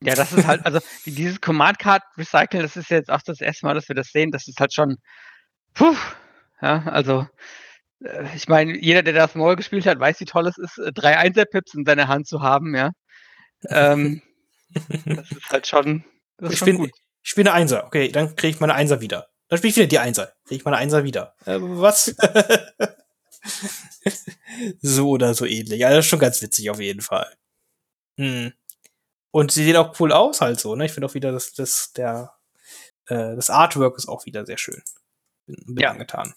Ja, das ist halt, also dieses Command-Card Recycle, das ist jetzt auch das erste Mal, dass wir das sehen. Das ist halt schon, puh, ja, also äh, ich meine, jeder, der das Maul gespielt hat, weiß, wie toll es ist, äh, drei Einser-Pips in seiner Hand zu haben, ja. ähm, Das ist halt schon. Das ich, ist schon bin, gut. ich spiele eine Einser. Okay, dann kriege ich meine Einser wieder. Dann spiele ich wieder die Einser. Kriege ich meine Einser wieder. Äh, was? so oder so ähnlich. Ja, das ist schon ganz witzig auf jeden Fall. Hm. Und sie sehen auch cool aus, halt so, ne? Ich finde auch wieder, dass das, der, äh, das Artwork ist auch wieder sehr schön. Bin, bin Ja. angetan.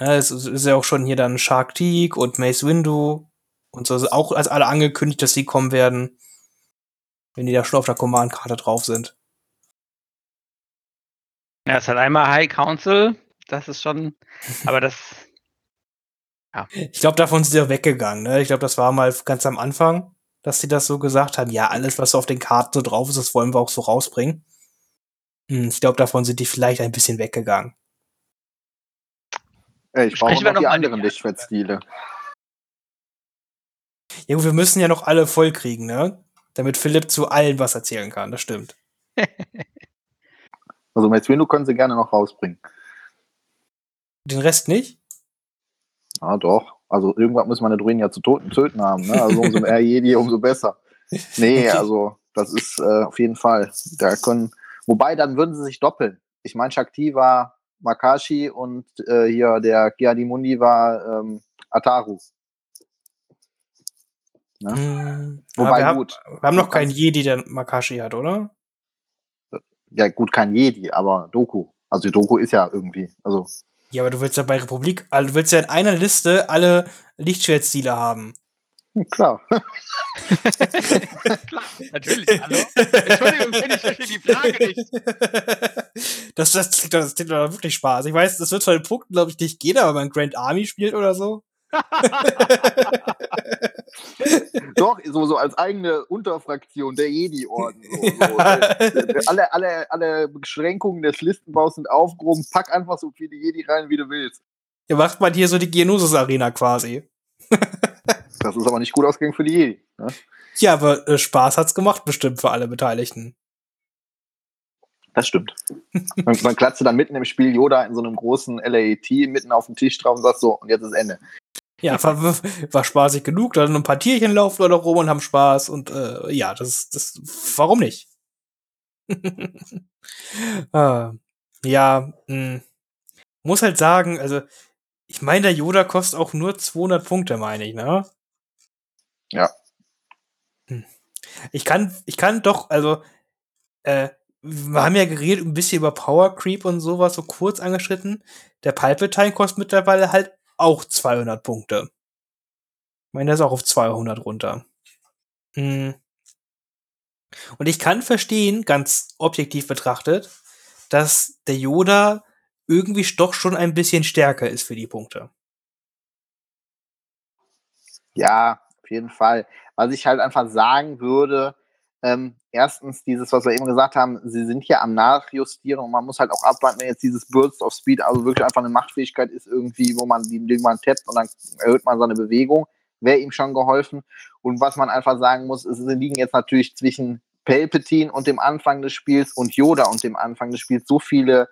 Ja, es ist ja auch schon hier dann Shark Teak und Mace Windu und so, also auch als alle angekündigt, dass sie kommen werden. Wenn die da schon auf der Command-Karte drauf sind. Ja, es hat einmal High Council. Das ist schon. Aber das. Ich glaube, davon sind sie ja weggegangen, ne? Ich glaube, das war mal ganz am Anfang, dass sie das so gesagt haben, ja, alles, was so auf den Karten so drauf ist, das wollen wir auch so rausbringen. Hm, Ich glaube, davon sind die vielleicht ein bisschen weggegangen. Ey, ich brauche noch die noch mal anderen die- Lichtschwertstile. Ja, gut, wir müssen ja noch alle voll kriegen, ne? Damit Philipp zu allen was erzählen kann, das stimmt. Also Mace Windu können sie gerne noch rausbringen. Den Rest nicht? Ja, doch. Also irgendwann muss man der Druiden ja zu Toten töten haben. Ne? Also umso mehr Jedi, umso besser. Nee, Okay. also das ist äh, auf jeden Fall. Da können, wobei, dann würden sie sich doppeln. Ich meine, Shakti war Makashi und äh, hier der Giadimundi war ähm, Ataru. Ja. Hm, Wobei, wir, haben, gut. wir haben noch keinen Jedi, der Makashi hat, oder? Ja, gut, kein Jedi, aber Doku. Also Doku ist ja irgendwie. Also, Ja, aber du willst ja bei Republik, also du willst ja in einer Liste alle Lichtschwertstile haben. hm, klar. Klar, natürlich. Hallo? Entschuldigung, ich verstehe die Frage nicht. Das, das, doch- das klingt doch wirklich Spaß. Ich weiß, das wird von den Punkten, glaube ich, nicht gehen, aber wenn man Grand Army spielt oder so. Doch, so, so als eigene Unterfraktion der Jedi-Orden. So, so. Alle, alle, alle Beschränkungen des Listenbaus sind aufgehoben. Pack einfach so viele Jedi rein, wie du willst. Ja, macht man hier so die Geonosis Arena quasi. Das ist aber nicht gut ausgegangen für die Jedi. Ne? Ja, aber äh, Spaß hat's gemacht, bestimmt für alle Beteiligten. Das stimmt. Man, man klatscht dann mitten im Spiel Yoda in so einem großen LAT mitten auf dem Tisch drauf und sagt so, und jetzt ist Ende. Ja, war, war spaßig genug. Da sind ein paar Tierchen laufen da rum und haben Spaß. Und äh, ja, das, das, warum nicht? ah, ja, mh. muss halt sagen, also, ich meine, der Yoda kostet auch nur 200 Punkte, meine ich, ne? Ja. Hm. Ich kann, ich kann doch, also, äh, wir haben ja geredet ein bisschen über Power Creep und sowas, so kurz angeschritten. Der Palpatine kostet mittlerweile halt auch 200 Punkte. Ich meine, der ist auch auf 200 runter. Hm. Und ich kann verstehen, ganz objektiv betrachtet, dass der Yoda irgendwie doch schon ein bisschen stärker ist für die Punkte. Ja, auf jeden Fall. Was ich halt einfach sagen würde, ähm, erstens dieses, was wir eben gesagt haben, sie sind hier am Nachjustieren und man muss halt auch abwarten, wenn jetzt dieses Burst of Speed, also wirklich einfach eine Machtfähigkeit ist irgendwie, wo man die man tappt und dann erhöht man seine Bewegung, wäre ihm schon geholfen. Und was man einfach sagen muss, ist, sie liegen jetzt natürlich zwischen Palpatine und dem Anfang des Spiels und Yoda und dem Anfang des Spiels so viele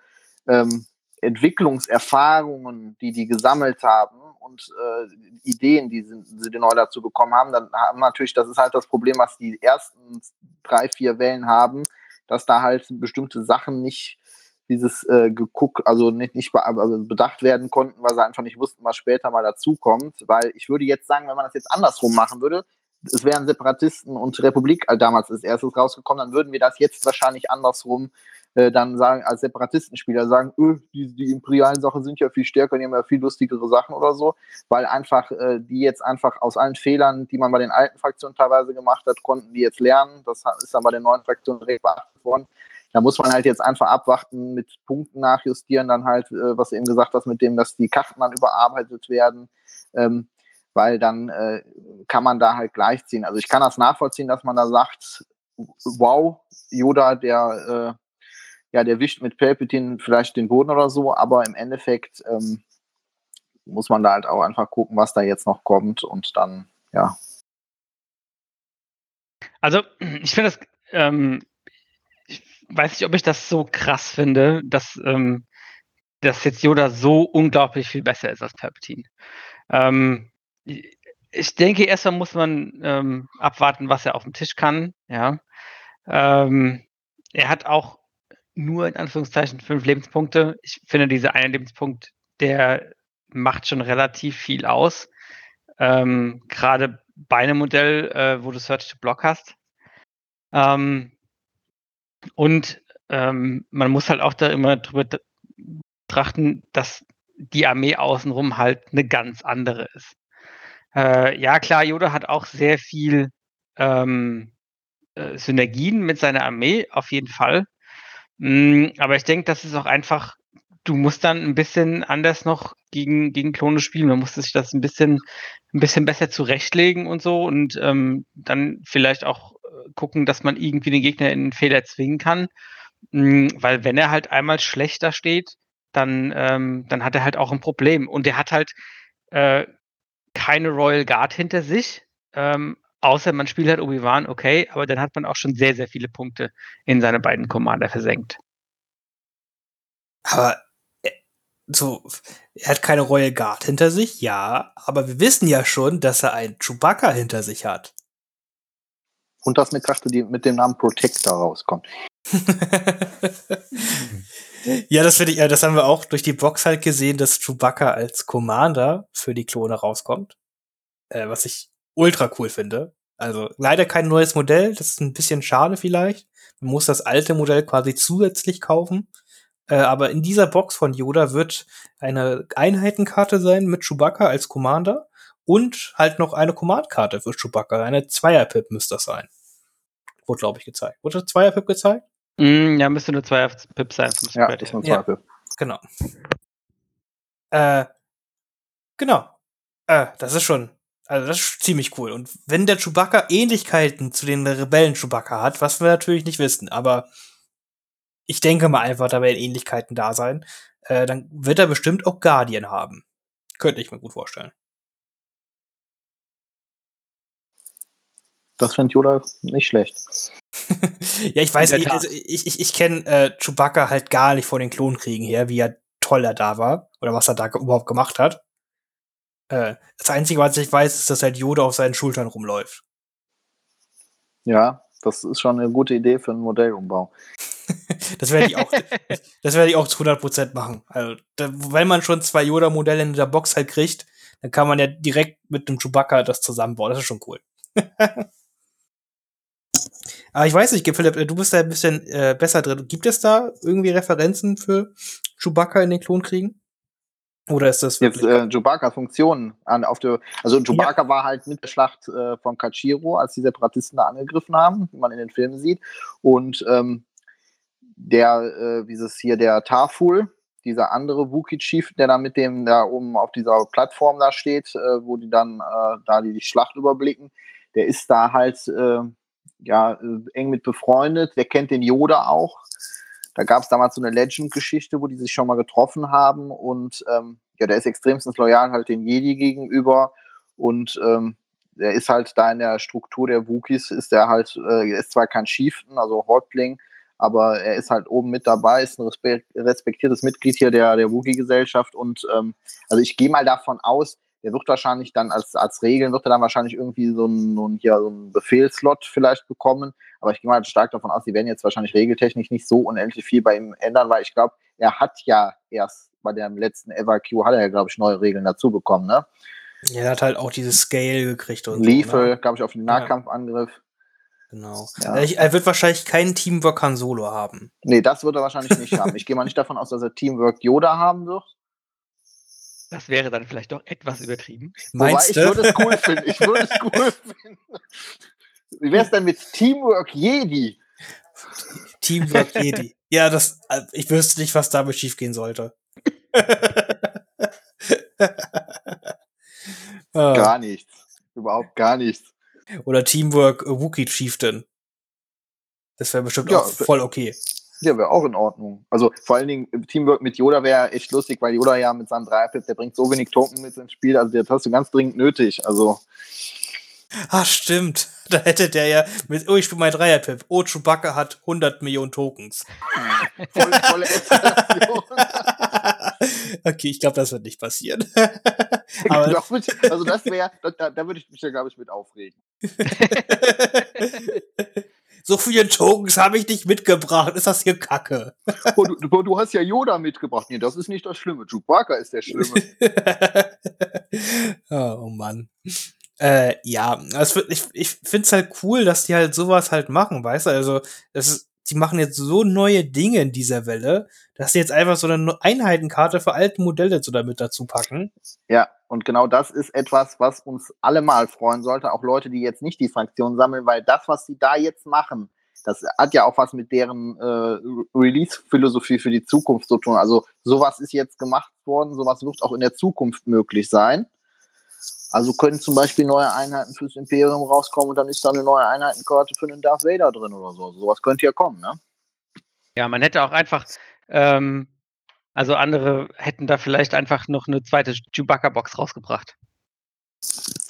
ähm, Entwicklungserfahrungen, die die gesammelt haben und äh, Ideen, die sie, neu dazu bekommen haben, dann haben natürlich, das ist halt das Problem, was die ersten drei, vier Wellen haben, dass da halt bestimmte Sachen nicht dieses äh, geguckt, also nicht, nicht be also bedacht werden konnten, weil sie einfach nicht wussten, was später mal dazukommt. Weil ich würde jetzt sagen, wenn man das jetzt andersrum machen würde, es wären Separatisten und Republik äh, damals als erstes rausgekommen, dann würden wir das jetzt wahrscheinlich andersrum äh, dann sagen, als Separatistenspieler sagen, öh, die, die imperialen Sachen sind ja viel stärker, die haben ja viel lustigere Sachen oder so, weil einfach äh, die jetzt einfach aus allen Fehlern, die man bei den alten Fraktionen teilweise gemacht hat, konnten die jetzt lernen. Das ist dann bei den neuen Fraktionen direkt beachtet worden. Da muss man halt jetzt einfach abwarten, mit Punkten nachjustieren, dann halt, äh, was eben gesagt hast, mit dem, dass die Karten dann überarbeitet werden. Ähm, weil dann äh, kann man da halt gleichziehen. Also ich kann das nachvollziehen, dass man da sagt, wow, Yoda, der äh, ja, der wischt mit Palpatine vielleicht den Boden oder so, aber im Endeffekt ähm, muss man da halt auch einfach gucken, was da jetzt noch kommt und dann, ja. Also, ich finde das, ähm, ich weiß nicht, ob ich das so krass finde, dass, ähm, dass jetzt Yoda so unglaublich viel besser ist als Palpatine. Ähm, ich denke, erstmal muss man ähm, abwarten, was er auf dem Tisch kann. Ja. Ähm, er hat auch nur in Anführungszeichen fünf Lebenspunkte. Ich finde, dieser eine Lebenspunkt, der macht schon relativ viel aus. Ähm, Gerade bei einem Modell, äh, wo du Search to Block hast. Ähm, und ähm, man muss halt auch da immer drüber betrachten, dass die Armee außenrum halt eine ganz andere ist. Äh, ja, klar, Yoda hat auch sehr viel ähm, äh, Synergien mit seiner Armee, auf jeden Fall. Mm, aber ich denke, das ist auch einfach, du musst dann ein bisschen anders noch gegen, gegen Klone spielen. Man muss sich das ein bisschen, ein bisschen besser zurechtlegen und so und ähm, dann vielleicht auch äh, gucken, dass man irgendwie den Gegner in einen Fehler zwingen kann. Mm, weil wenn er halt einmal schlechter steht, dann, ähm, dann hat er halt auch ein Problem. Und er hat halt äh, keine Royal Guard hinter sich, ähm, außer man spielt halt Obi-Wan, okay, aber dann hat man auch schon sehr, sehr viele Punkte in seine beiden Commander versenkt. Aber äh, so, er hat keine Royal Guard hinter sich, ja, aber wir wissen ja schon, dass er einen Chewbacca hinter sich hat. Und dass eine Karte, die mit dem Namen Protector rauskommt. ja, das finde ich, das haben wir auch durch die Box halt gesehen, dass Chewbacca als Commander für die Klone rauskommt. Äh, was ich ultra cool finde. Also leider kein neues Modell, das ist ein bisschen schade vielleicht. Man muss das alte Modell quasi zusätzlich kaufen. Äh, aber in dieser Box von Yoda wird eine Einheitenkarte sein mit Chewbacca als Commander und halt noch eine Command-Karte für Chewbacca. Eine Zweier-Pip müsste das sein. Wurde, glaube ich, gezeigt. Wurde Zweier-Pip gezeigt? Mm, ja, müsste nur Zweier-Pip sein. Ja, das ist ein Zweier-Pip. Ja, genau. Äh, genau. Äh, das ist schon also das ist ziemlich cool. Und wenn der Chewbacca Ähnlichkeiten zu den Rebellen Chewbacca hat, was wir natürlich nicht wissen, aber ich denke mal einfach, da werden Ähnlichkeiten da sein, äh, dann wird er bestimmt auch Guardian haben. Könnte ich mir gut vorstellen. Das fand Yoda nicht schlecht. ja, ich weiß, ich, also ich, ich, ich kenne äh, Chewbacca halt gar nicht von den Klonkriegen her, wie er toll er da war oder was er da überhaupt gemacht hat. Äh, das Einzige, was ich weiß, ist, dass halt Yoda auf seinen Schultern rumläuft. Ja, das ist schon eine gute Idee für einen Modellumbau. das werde ich auch, das werde ich auch zu 100% machen. Also, da, wenn man schon zwei Yoda-Modelle in der Box halt kriegt, dann kann man ja direkt mit dem Chewbacca das zusammenbauen. Das ist schon cool. Aber ich weiß nicht, Philipp, du bist da ein bisschen äh, besser drin. Gibt es da irgendwie Referenzen für Chewbacca in den Klonkriegen? Oder ist das jetzt äh, Chewbacca Funktionen an auf der also Chewbacca ja. war halt mit der Schlacht äh, von Kachiro, als die Separatisten da angegriffen haben, wie man in den Filmen sieht und ähm, der äh, dieses hier der Taful, dieser andere Wookie Chief, der da mit dem da oben auf dieser Plattform da steht, äh, wo die dann äh, da die, die Schlacht überblicken, der ist da halt äh, ja äh, eng mit befreundet, der kennt den Yoda auch? Da gab es damals so eine Legend-Geschichte, wo die sich schon mal getroffen haben und ähm, ja, der ist extremstens loyal halt den Jedi gegenüber und ähm, der ist halt da in der Struktur der Wookies, ist der halt, äh, ist zwar kein Chieftain, also Häuptling, aber er ist halt oben mit dabei, ist ein respektiertes Mitglied hier der, der Wookie-Gesellschaft und ähm, also ich gehe mal davon aus, der wird wahrscheinlich dann als, als Regeln, wird er dann wahrscheinlich irgendwie so einen, so einen, hier, so einen Befehlslot vielleicht bekommen. Aber ich gehe mal stark davon aus, die werden jetzt wahrscheinlich regeltechnisch nicht so unendlich viel bei ihm ändern, weil ich glaube, er hat ja erst bei dem letzten EverQ hat er ja, glaube ich, neue Regeln dazu bekommen, ne? Ja, er hat halt auch dieses Scale gekriegt und Liefel, so, ne? glaube ich, auf den Nahkampfangriff. Genau. Ja. Er wird wahrscheinlich keinen Teamwork Han Solo haben. Nee, das wird er wahrscheinlich nicht haben. Ich gehe mal nicht davon aus, dass er Teamwork Yoda haben wird. Das wäre dann vielleicht doch etwas übertrieben. Meinst Wobei, du? Ich würde es cool finden. Ich würde es cool finden. Wie wäre es denn mit Teamwork Jedi? Teamwork Jedi. Ja, das, äh, ich wüsste nicht, was damit schiefgehen sollte. Ah. gar nichts. Überhaupt gar nichts. Oder Teamwork Wookiee Chieftain. Das wäre bestimmt ja, auch voll okay. Ja, wäre auch in Ordnung. Also vor allen Dingen Teamwork mit Yoda wäre echt lustig, weil Yoda ja mit seinem Dreierpip, der bringt so wenig Token mit ins Spiel, also das hast du ganz dringend nötig. Also. Ah, stimmt. Da hätte der ja mit, oh, ich spiele mein Dreierpip. Oh, Chewbacca hat 100 Millionen Tokens. voll, volle okay, ich glaube, das wird nicht passieren. Aber also das wäre, da, da würde ich mich ja, glaube ich, mit aufregen. So viele Tokens habe ich nicht mitgebracht. Ist das hier Kacke? Oh, du, du, hast ja Yoda mitgebracht. Nee, das ist nicht das Schlimme. Chewbacca ist der Schlimme. oh, oh Mann. Äh, ja, also ich, ich finde es halt cool, dass die halt sowas halt machen, weißt du? Also, das ist, die machen jetzt so neue Dinge in dieser Welle, dass sie jetzt einfach so eine Einheitenkarte für alte Modelle so damit dazu packen. Ja, und genau das ist etwas, was uns alle mal freuen sollte, auch Leute, die jetzt nicht die Fraktion sammeln, weil das, was sie da jetzt machen, das hat ja auch was mit deren äh, Release-Philosophie für die Zukunft zu tun. Also sowas ist jetzt gemacht worden, sowas wird auch in der Zukunft möglich sein. Also können zum Beispiel neue Einheiten fürs Imperium rauskommen und dann ist da eine neue Einheitenkarte für den Darth Vader drin oder so. Sowas könnte ja kommen, ne? Ja, man hätte auch einfach, ähm, also andere hätten da vielleicht einfach noch eine zweite Chewbacca-Box rausgebracht.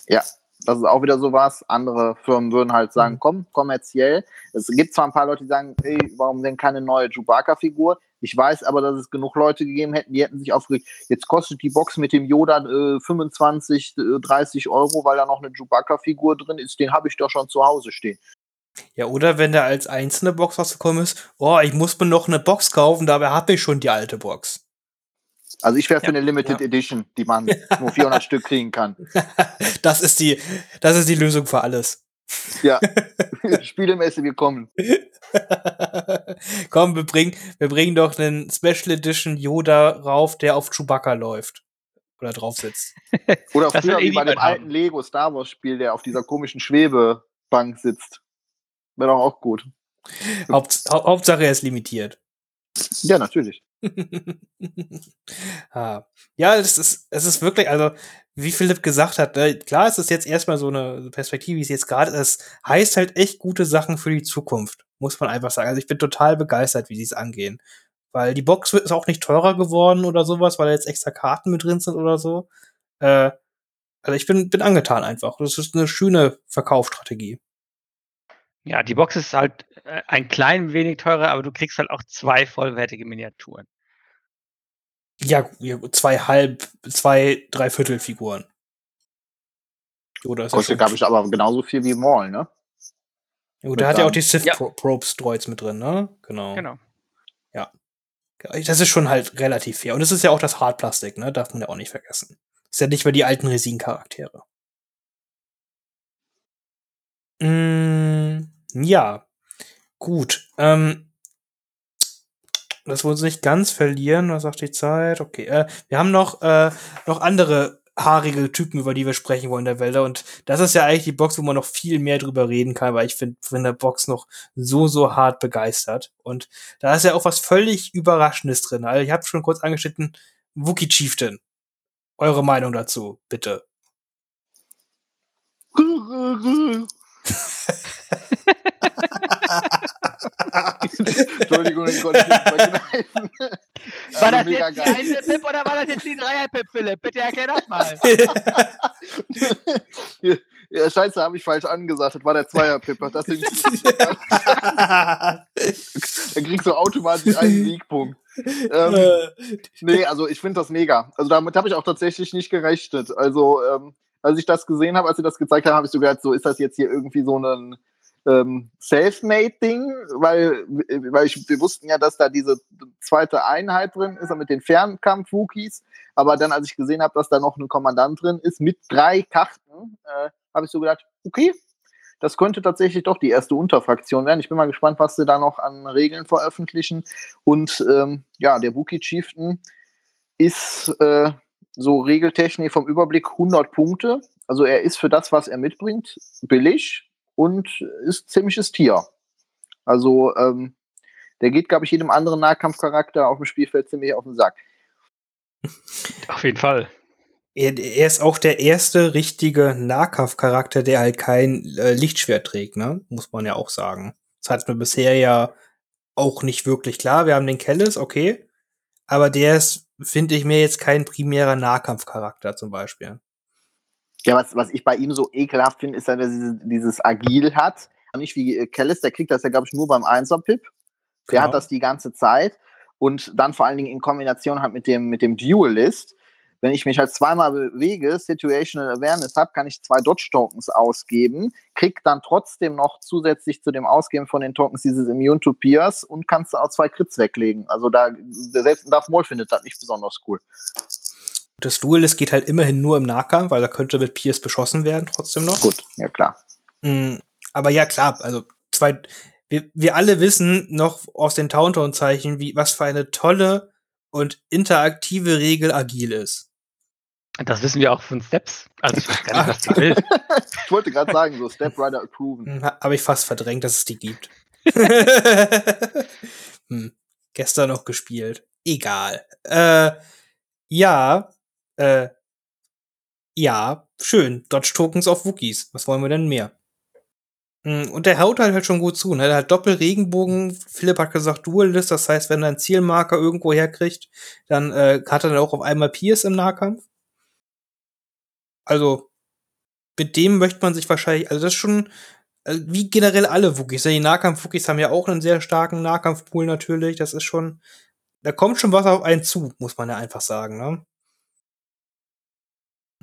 Ja, das ist auch wieder sowas. Andere Firmen würden halt sagen, mhm. komm, kommerziell. Es gibt zwar ein paar Leute, die sagen, ey, warum denn keine neue Chewbacca-Figur? Ich weiß aber, dass es genug Leute gegeben hätten, die hätten sich aufgeregt. Jetzt kostet die Box mit dem Yoda äh, 25, äh, 30 Euro, weil da noch eine Chewbacca-Figur drin ist. Den habe ich doch schon zu Hause stehen. Ja, oder wenn der als einzelne Box rausgekommen ist, oh, ich muss mir noch eine Box kaufen, dabei habe ich schon die alte Box. Also ich wäre für ja, eine Limited ja. Edition, die man nur 400 Stück kriegen kann. Das ist die, das ist die Lösung für alles. Ja, Spielemesse, wir kommen. Komm, wir bringen, wir bringen doch einen Special Edition Yoda rauf, der auf Chewbacca läuft. Oder drauf sitzt. Oder früher wie bei dem alten Lego Star Wars Spiel, der auf dieser komischen Schwebebank sitzt. Wäre doch auch gut. Haupt, Hauptsache er ist limitiert. Ja, natürlich. Ja, es ist, es ist wirklich, also, wie Philipp gesagt hat, ne, klar ist es jetzt erstmal so eine Perspektive, wie es jetzt gerade ist, heißt halt echt gute Sachen für die Zukunft, muss man einfach sagen. Also ich bin total begeistert, wie sie es angehen. Weil die Box wird ist auch nicht teurer geworden oder sowas, weil jetzt extra Karten mit drin sind oder so. Äh, also ich bin, bin angetan einfach. Das ist eine schöne Verkaufsstrategie. Ja, die Box ist halt äh, ein klein wenig teurer, aber du kriegst halt auch zwei vollwertige Miniaturen. Ja, zwei halb, zwei Dreiviertel Figuren. Oder ist Kostet, glaube ich, aber genauso viel wie Maul, ne? Ja, da hat ja auch die Sith ja. Probes Droids mit drin, ne? Genau. Genau. Ja. Das ist schon halt relativ fair. Und es ist ja auch das Hartplastik, ne? Darf man ja auch nicht vergessen. Ist ja nicht mehr die alten Resin-Charaktere. Mm, ja. Gut. Ähm, dass wir uns nicht ganz verlieren. Was sagt die Zeit? Okay, äh, wir haben noch, äh, noch andere haarige Typen, über die wir sprechen wollen in der Welt. Und das ist ja eigentlich die Box, wo man noch viel mehr drüber reden kann, weil ich finde, von der Box noch so, so hart begeistert. Und da ist ja auch was völlig Überraschendes drin. Also ich habe schon kurz angeschnitten, Wookie Chieftain. Eure Meinung dazu, bitte. Entschuldigung, ich konnte nicht vergreifen. War das jetzt geil. die eine Pip oder war das jetzt die Dreier-Pip, Philipp? Bitte erklär das mal. ja, scheiße, habe ich falsch angesagt. Das war der Zweier-Pip. Das Dann kriegst du automatisch einen Siegpunkt. Ähm, nee, also ich finde das mega. Also damit habe ich auch tatsächlich nicht gerechnet. Also ähm, als ich das gesehen habe, als sie das gezeigt haben, habe ich so gedacht, so ist das jetzt hier irgendwie so ein ähm, Selfmade-Ding, weil, weil ich, wir wussten ja, dass da diese zweite Einheit drin ist mit den Fernkampf-Wookies. Aber dann, als ich gesehen habe, dass da noch ein Kommandant drin ist mit drei Karten, äh, habe ich so gedacht, okay, das könnte tatsächlich doch die erste Unterfraktion werden. Ich bin mal gespannt, was sie da noch an Regeln veröffentlichen. Und ähm, ja, der Wookie Chieftain ist äh, so regeltechnisch vom Überblick 100 Punkte. Also er ist für das, was er mitbringt, billig und ist ziemliches Tier. Also ähm, der geht, glaube ich, jedem anderen Nahkampfcharakter auf dem Spielfeld ziemlich auf den Sack. Auf jeden Fall. Er, er ist auch der erste richtige Nahkampfcharakter, der halt kein äh, Lichtschwert trägt, ne? Muss man ja auch sagen. Das hat mir bisher ja auch nicht wirklich klar. Wir haben den Kellis, okay. Aber der ist, finde ich, mir jetzt kein primärer Nahkampfcharakter zum Beispiel. Ja, was, was ich bei ihm so ekelhaft finde, ist, dass er dieses, dieses Agil hat. Nicht wie äh, Kellis, der kriegt das ja, glaube ich, nur beim Einser-Pip. Der genau. hat das die ganze Zeit. Und dann vor allen Dingen in Kombination halt mit dem, mit dem Duelist. Wenn ich mich halt zweimal bewege, Situational Awareness habe, kann ich zwei Dodge-Tokens ausgeben, krieg dann trotzdem noch zusätzlich zu dem Ausgeben von den Tokens dieses Immune to Pierce und kannst auch zwei Crits weglegen. Also da, selbst Darth Maul findet das nicht besonders cool. Das Duel, das geht halt immerhin nur im Nahkampf, weil da könnte mit Pierce beschossen werden, trotzdem noch. Gut, ja klar. Mm, aber ja, klar, also zwei, wir, wir alle wissen noch aus den Tauntaun-Zeichen, wie, was für eine tolle und interaktive Regel agil ist. Das wissen wir auch von Steps. Also ich weiß gar nicht, was die will. ich wollte gerade sagen, so Step Rider approven. Hm, Habe ich fast verdrängt, dass es die gibt. hm, gestern noch gespielt. Egal. Äh, ja, äh, ja, schön. Dodge Tokens auf Wookies. Was wollen wir denn mehr? Hm, und der haut halt, halt schon gut zu. Ne? Der hat Doppelregenbogen. Philipp hat gesagt Duelist. Das heißt, wenn er einen Zielmarker irgendwo herkriegt, dann äh, hat er dann auch auf einmal Pierce im Nahkampf. Also, mit dem möchte man sich wahrscheinlich, also das ist schon, äh, wie generell alle Wookies. Die Nahkampf-Wookies haben ja auch einen sehr starken Nahkampfpool natürlich. Das ist schon, da kommt schon was auf einen zu, muss man ja einfach sagen, ne?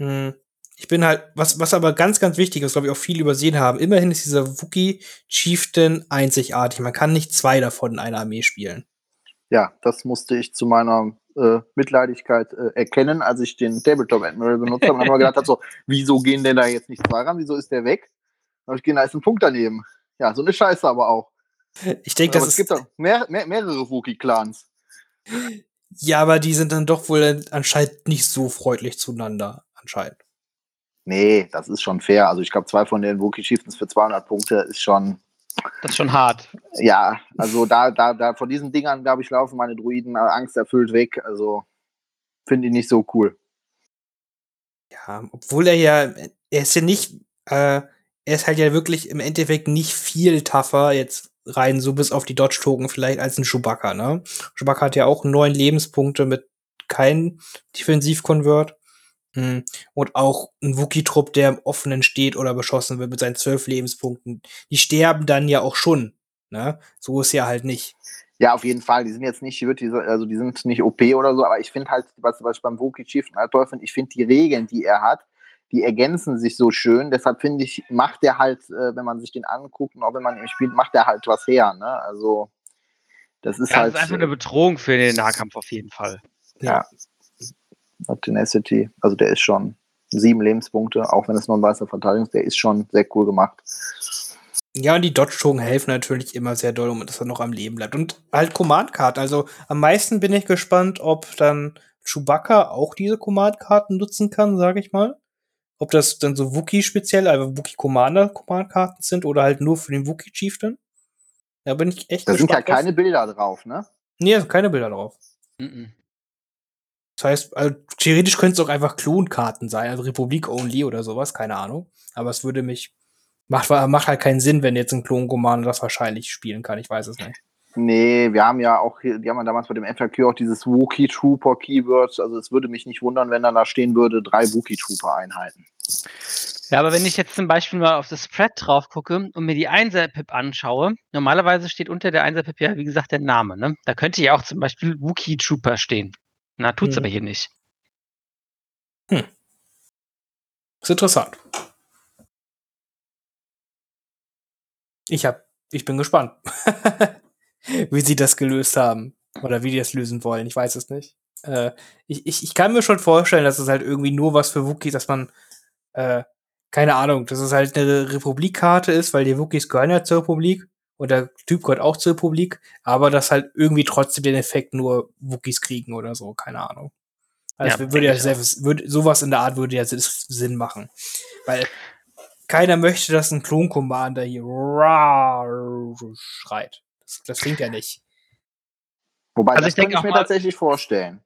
Hm. Ich bin halt, was, was aber ganz, ganz wichtig ist, glaube ich, auch viel übersehen haben. Immerhin ist dieser Wookie Chieftain einzigartig. Man kann nicht zwei davon in einer Armee spielen. Ja, das musste ich zu meiner äh, Mitleidigkeit äh, erkennen, als ich den Tabletop Admiral benutzt habe und habe mir gedacht, so, wieso gehen denn da jetzt nicht zwei ran? Wieso ist der weg? Da habe ich da ist ein Punkt daneben. Ja, so eine Scheiße aber auch. Ich denke, das es gibt doch mehr, mehr, mehrere Wookie-Clans. Ja, aber die sind dann doch wohl anscheinend nicht so freundlich zueinander, anscheinend. Nee, das ist schon fair. Also ich glaube, zwei von den Wookie Chieftains für 200 Punkte ist schon. Das ist schon hart. Ja, also da, da, da von diesen Dingern, glaube ich, laufen meine Druiden angsterfüllt weg. Also finde ich nicht so cool. Ja, obwohl er ja, er ist ja nicht, äh, er ist halt ja wirklich im Endeffekt nicht viel tougher jetzt rein, so bis auf die Dodge-Token vielleicht als ein Chewbacca, ne? Chewbacca hat ja auch neun Lebenspunkte mit kein Defensiv-Convert. Hm, und auch ein Wookie-Trupp, der im Offenen steht oder beschossen wird mit seinen zwölf Lebenspunkten, die sterben dann ja auch schon. Ne? So ist ja halt nicht. Ja, auf jeden Fall. Die sind jetzt nicht, also die sind nicht OP oder so, aber ich finde halt, was, was ich beim Wookie Chief halt toll finde, ich finde die Regeln, die er hat, die ergänzen sich so schön. Deshalb finde ich, macht er halt, äh, wenn man sich den anguckt und auch wenn man ihn spielt, macht er halt was her. Ne? Also, das ist ja, halt. Das ist einfach eine Bedrohung für den Nahkampf auf jeden Fall. Ja. Tenacity, also der ist schon sieben Lebenspunkte, auch wenn es nur ein weißer Verteidigung ist, der ist schon sehr cool gemacht. Ja, und die Dodge-Token helfen natürlich immer sehr doll, um dass er noch am Leben bleibt. Und halt Command-Karten. Also am meisten bin ich gespannt, ob dann Chewbacca auch diese Command-Karten nutzen kann, sage ich mal. Ob das dann so Wookie speziell, also Wookie Commander Command-Karten sind oder halt nur für den Wookie Chieftain. Da bin ich echt Da sind ja keine Bilder drauf, ne? Nee, also keine Bilder drauf. Mm -mm. Das heißt, also, theoretisch könnte es auch einfach Klonkarten sein, also Republik Only oder sowas, keine Ahnung. Aber es würde mich, macht, macht halt keinen Sinn, wenn jetzt ein Klon-Commander das wahrscheinlich spielen kann, ich weiß es nicht. Nee, wir haben ja auch, die haben ja damals bei dem FAQ auch dieses Wookie Trooper Keyword. Also es würde mich nicht wundern, wenn dann da stehen würde, drei Wookie Trooper Einheiten. Ja, aber wenn ich jetzt zum Beispiel mal auf das Spread drauf gucke und mir die Einser-Pip anschaue, normalerweise steht unter der Einser-Pip ja, wie gesagt, der Name. Ne? Da könnte ja auch zum Beispiel Wookie Trooper stehen. Na, tut's hm. aber hier nicht. Hm. Ist interessant. Ich hab, ich bin gespannt, wie sie das gelöst haben. Oder wie die das lösen wollen. Ich weiß es nicht. Äh, ich, ich, ich kann mir schon vorstellen, dass es halt irgendwie nur was für Wookies, dass man, äh, keine Ahnung, dass es halt eine Republikkarte ist, weil die Wookies gehören ja zur Republik und der Typ gehört auch zur Republik, aber dass halt irgendwie trotzdem den Effekt nur Wookies kriegen oder so, keine Ahnung. Also ja, würde ja selbst, würde, sowas in der Art würde ja Sinn machen. Weil keiner möchte, dass ein Klon-Commander hier schreit. Das, das klingt ja nicht. Wobei, also das ich kann ich mir tatsächlich vorstellen.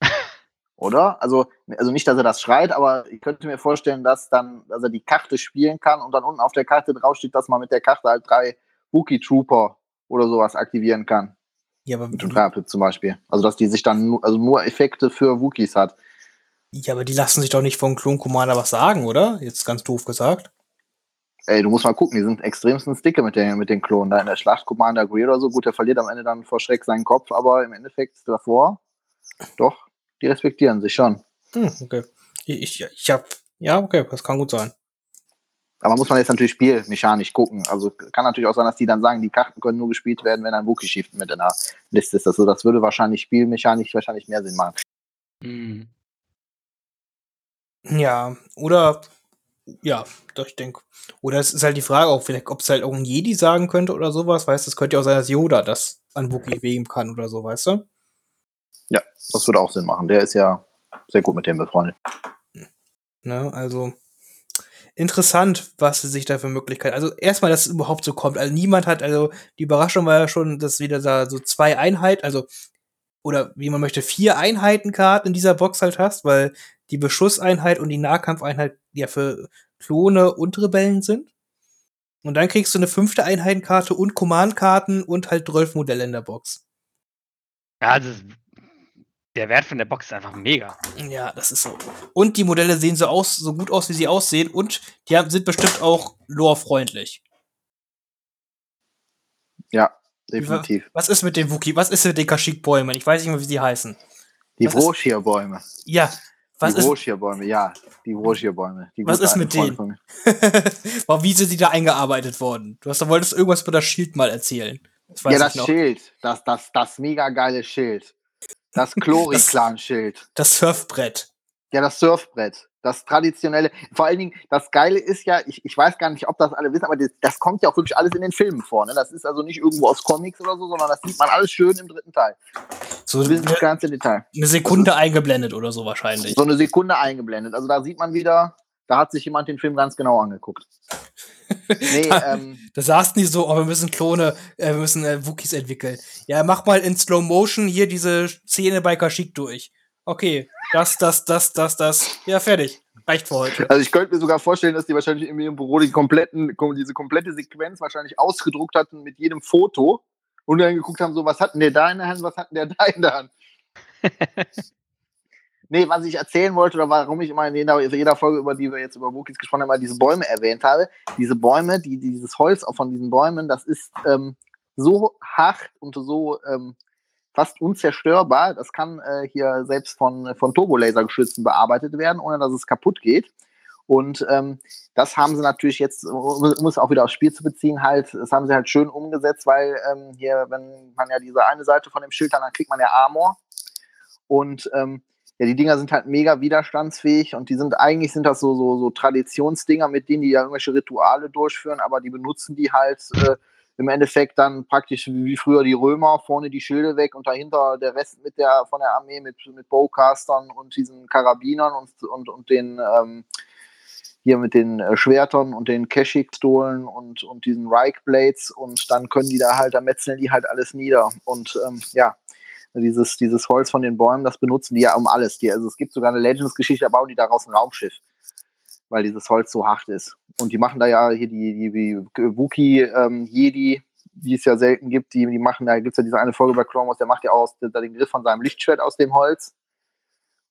Oder? Also, also nicht, dass er das schreit, aber ich könnte mir vorstellen, dass dann, dass er die Karte spielen kann und dann unten auf der Karte draufsteht, dass man mit der Karte halt drei Wookie Trooper oder sowas aktivieren kann. Ja, aber mit dem Rapid zum Beispiel. Also dass die sich dann nur, also nur Effekte für Wookies hat. Ja, aber die lassen sich doch nicht vom Klon Commander was sagen, oder? Jetzt ganz doof gesagt. Ey, du musst mal gucken, die sind extremsten Sticker mit den, mit den Klonen. Da in der Schlacht Commander Grey oder so, gut, der verliert am Ende dann vor Schreck seinen Kopf, aber im Endeffekt davor, doch, die respektieren sich schon. Hm, okay. Ich, ich, ich hab, ja, okay, das kann gut sein. Aber muss man jetzt natürlich spielmechanisch gucken. Also kann natürlich auch sein, dass die dann sagen, die Karten können nur gespielt werden, wenn ein Wookie Shift mit in der Liste ist. Also das würde wahrscheinlich spielmechanisch wahrscheinlich mehr Sinn machen. Mhm. Ja, oder ja, doch, ich denke. Oder es ist halt die Frage auch, vielleicht, ob es halt auch ein Jedi sagen könnte oder sowas, weißt du, es könnte ja auch sein, dass Yoda das an Wookie wegen kann oder so, weißt du? Ja, das würde auch Sinn machen. Der ist ja sehr gut mit dem befreundet. Ne, also interessant, was sie sich da für Möglichkeiten. Also erstmal, dass es überhaupt so kommt. Also niemand hat, also die Überraschung war ja schon, dass wieder da so zwei Einheiten, also oder wie man möchte, vier Einheitenkarten in dieser Box halt hast, weil die Beschusseinheit und die Nahkampfeinheit ja für Klone und Rebellen sind. Und dann kriegst du eine fünfte Einheitenkarte und Command-Karten und halt 12 Modelle in der Box. Ja, also der Wert von der Box ist einfach mega. Ja, das ist so. Und die Modelle sehen so aus, so gut aus, wie sie aussehen. Und die haben, sind bestimmt auch lore-freundlich. Ja, definitiv. Was ist mit den Wookie? Was ist mit den Kashyyyk-Bäumen? Ich weiß nicht mehr, wie sie heißen. Die Wroshir-Bäume. Ja, was Die ist, Wroshir-Bäume, ja. Die Wroshir-Bäume. Die Was ist mit denen? Warum, wie sind die da eingearbeitet worden? Du hast, du wolltest irgendwas über das Schild mal erzählen. Das Ja, das. Schild. Das, das, das mega geile Schild. Das Chlori-Clan-Schild. Das Surfbrett. Ja, das Surfbrett. Das traditionelle. Vor allen Dingen, das Geile ist ja, ich, ich weiß gar nicht, ob das alle wissen, aber das, das kommt ja auch wirklich alles in den Filmen vor. Ne? Das ist also nicht irgendwo aus Comics oder so, sondern das sieht man alles schön im dritten Teil. So Bis ins ganze Detail. eine Sekunde eingeblendet oder so wahrscheinlich. So eine Sekunde eingeblendet. Also da sieht man wieder, da hat sich jemand den Film ganz genau angeguckt. Nee, ähm, Da saßen die so, oh, wir müssen Klone, äh, wir müssen äh, Wookies entwickeln. Ja, mach mal in Slow Motion hier diese Szene bei Kashyyyk durch. Okay, das, das, das, das, das. Ja, fertig. Reicht für heute. Also ich könnte mir sogar vorstellen, dass die wahrscheinlich in ihrem Büro die kompletten, diese komplette Sequenz wahrscheinlich ausgedruckt hatten mit jedem Foto und dann geguckt haben, so was hatten der da in der Hand, was hatten der da in der Hand. nee, was ich erzählen wollte oder warum ich immer in jeder, in jeder Folge, über die wir jetzt über Wookies gesprochen haben, mal diese Bäume erwähnt habe. Diese Bäume, die, dieses Holz auch von diesen Bäumen, das ist ähm, so hart und so ähm, fast unzerstörbar. Das kann äh, hier selbst von, von Turbolasergeschützen bearbeitet werden, ohne dass es kaputt geht. Und ähm, das haben sie natürlich jetzt, um um es auch wieder aufs Spiel zu beziehen, halt, das haben sie halt schön umgesetzt, weil ähm, hier, wenn man ja diese eine Seite von dem Schild hat, dann kriegt man ja Armor. Und ähm, ja, die Dinger sind halt mega widerstandsfähig und die sind eigentlich sind das so, so, so Traditionsdinger, mit denen die ja irgendwelche Rituale durchführen, aber die benutzen die halt äh, im Endeffekt dann praktisch wie früher die Römer, vorne die Schilde weg und dahinter der Rest mit der von der Armee mit, mit Bowcastern und diesen Karabinern und, und, und den ähm, hier mit den äh, Schwertern und den Keshik-Stolen und, und diesen Reich Blades und dann können die da halt, da metzeln die halt alles nieder. Und ähm, ja, dieses, dieses Holz von den Bäumen, das benutzen die ja um alles. Die, also es gibt sogar eine Legends-Geschichte, da bauen die daraus ein Raumschiff, weil dieses Holz so hart ist. Und die machen da ja hier die, die, die Wookie, ähm, Jedi, die es ja selten gibt, die, die machen, da gibt es ja diese eine Folge bei Clone Wars, der macht ja auch aus, der, den Griff von seinem Lichtschwert aus dem Holz.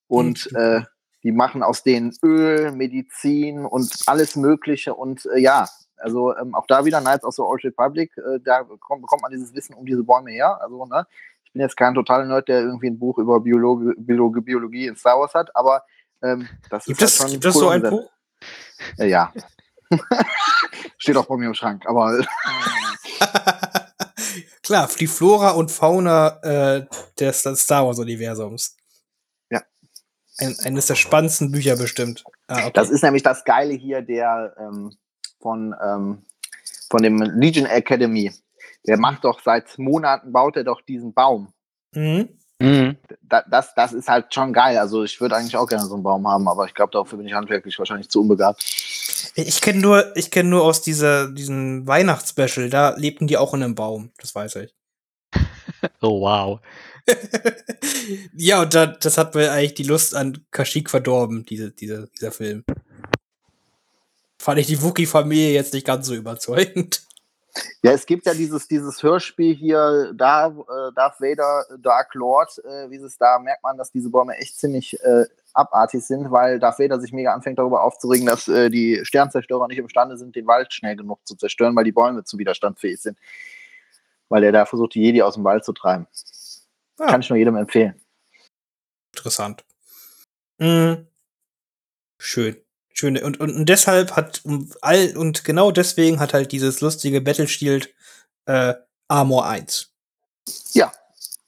Und Mhm. äh, die machen aus denen Öl, Medizin und alles Mögliche. Und äh, ja, also ähm, auch da wieder Knights of the Old Republic, äh, da bekommt, bekommt man dieses Wissen um diese Bäume her. Also, ne, bin jetzt kein totaler Nerd, der irgendwie ein Buch über Biologie, Biologie, Biologie in Star Wars hat, aber ähm, das Gibt ist halt schon gibt cool so ein. Buch? Äh, ja. Steht auch bei mir im Schrank, aber Klar, die Flora und Fauna äh, des Star Wars-Universums. Ja. Ein, eines der spannendsten Bücher bestimmt. Ah, okay. das ist nämlich das Geile hier der ähm, von, ähm, von dem Legion Academy. Der macht doch seit Monaten, baut er doch diesen Baum. mhm. Mhm. Da, das, das ist halt schon geil. Also ich würde eigentlich auch gerne so einen Baum haben, aber ich glaube, dafür bin ich handwerklich wahrscheinlich zu unbegabt. Ich kenne nur, ich kenne nur aus dieser, diesem Weihnachtsspecial, da lebten die auch in einem Baum, das weiß ich. Oh, wow. ja, und da, das hat mir eigentlich die Lust an Kashyyyk verdorben, diese, diese, dieser Film. Fand ich die Wookie-Familie jetzt nicht ganz so überzeugend. Ja, es gibt ja dieses, dieses Hörspiel hier, Darth, äh, Darth Vader, Dark Lord, äh, wie es da merkt man, dass diese Bäume echt ziemlich äh, abartig sind, weil Darth Vader sich mega anfängt darüber aufzuregen, dass äh, die Sternzerstörer nicht imstande sind, den Wald schnell genug zu zerstören, weil die Bäume zu widerstandsfähig sind. Weil er da versucht, die Jedi aus dem Wald zu treiben. Ah. Kann ich nur jedem empfehlen. Interessant. Mhm. Schön. Schön. Und, und, und deshalb hat all, und genau deswegen hat halt dieses lustige Battle Shield äh, Armor 1. Ja,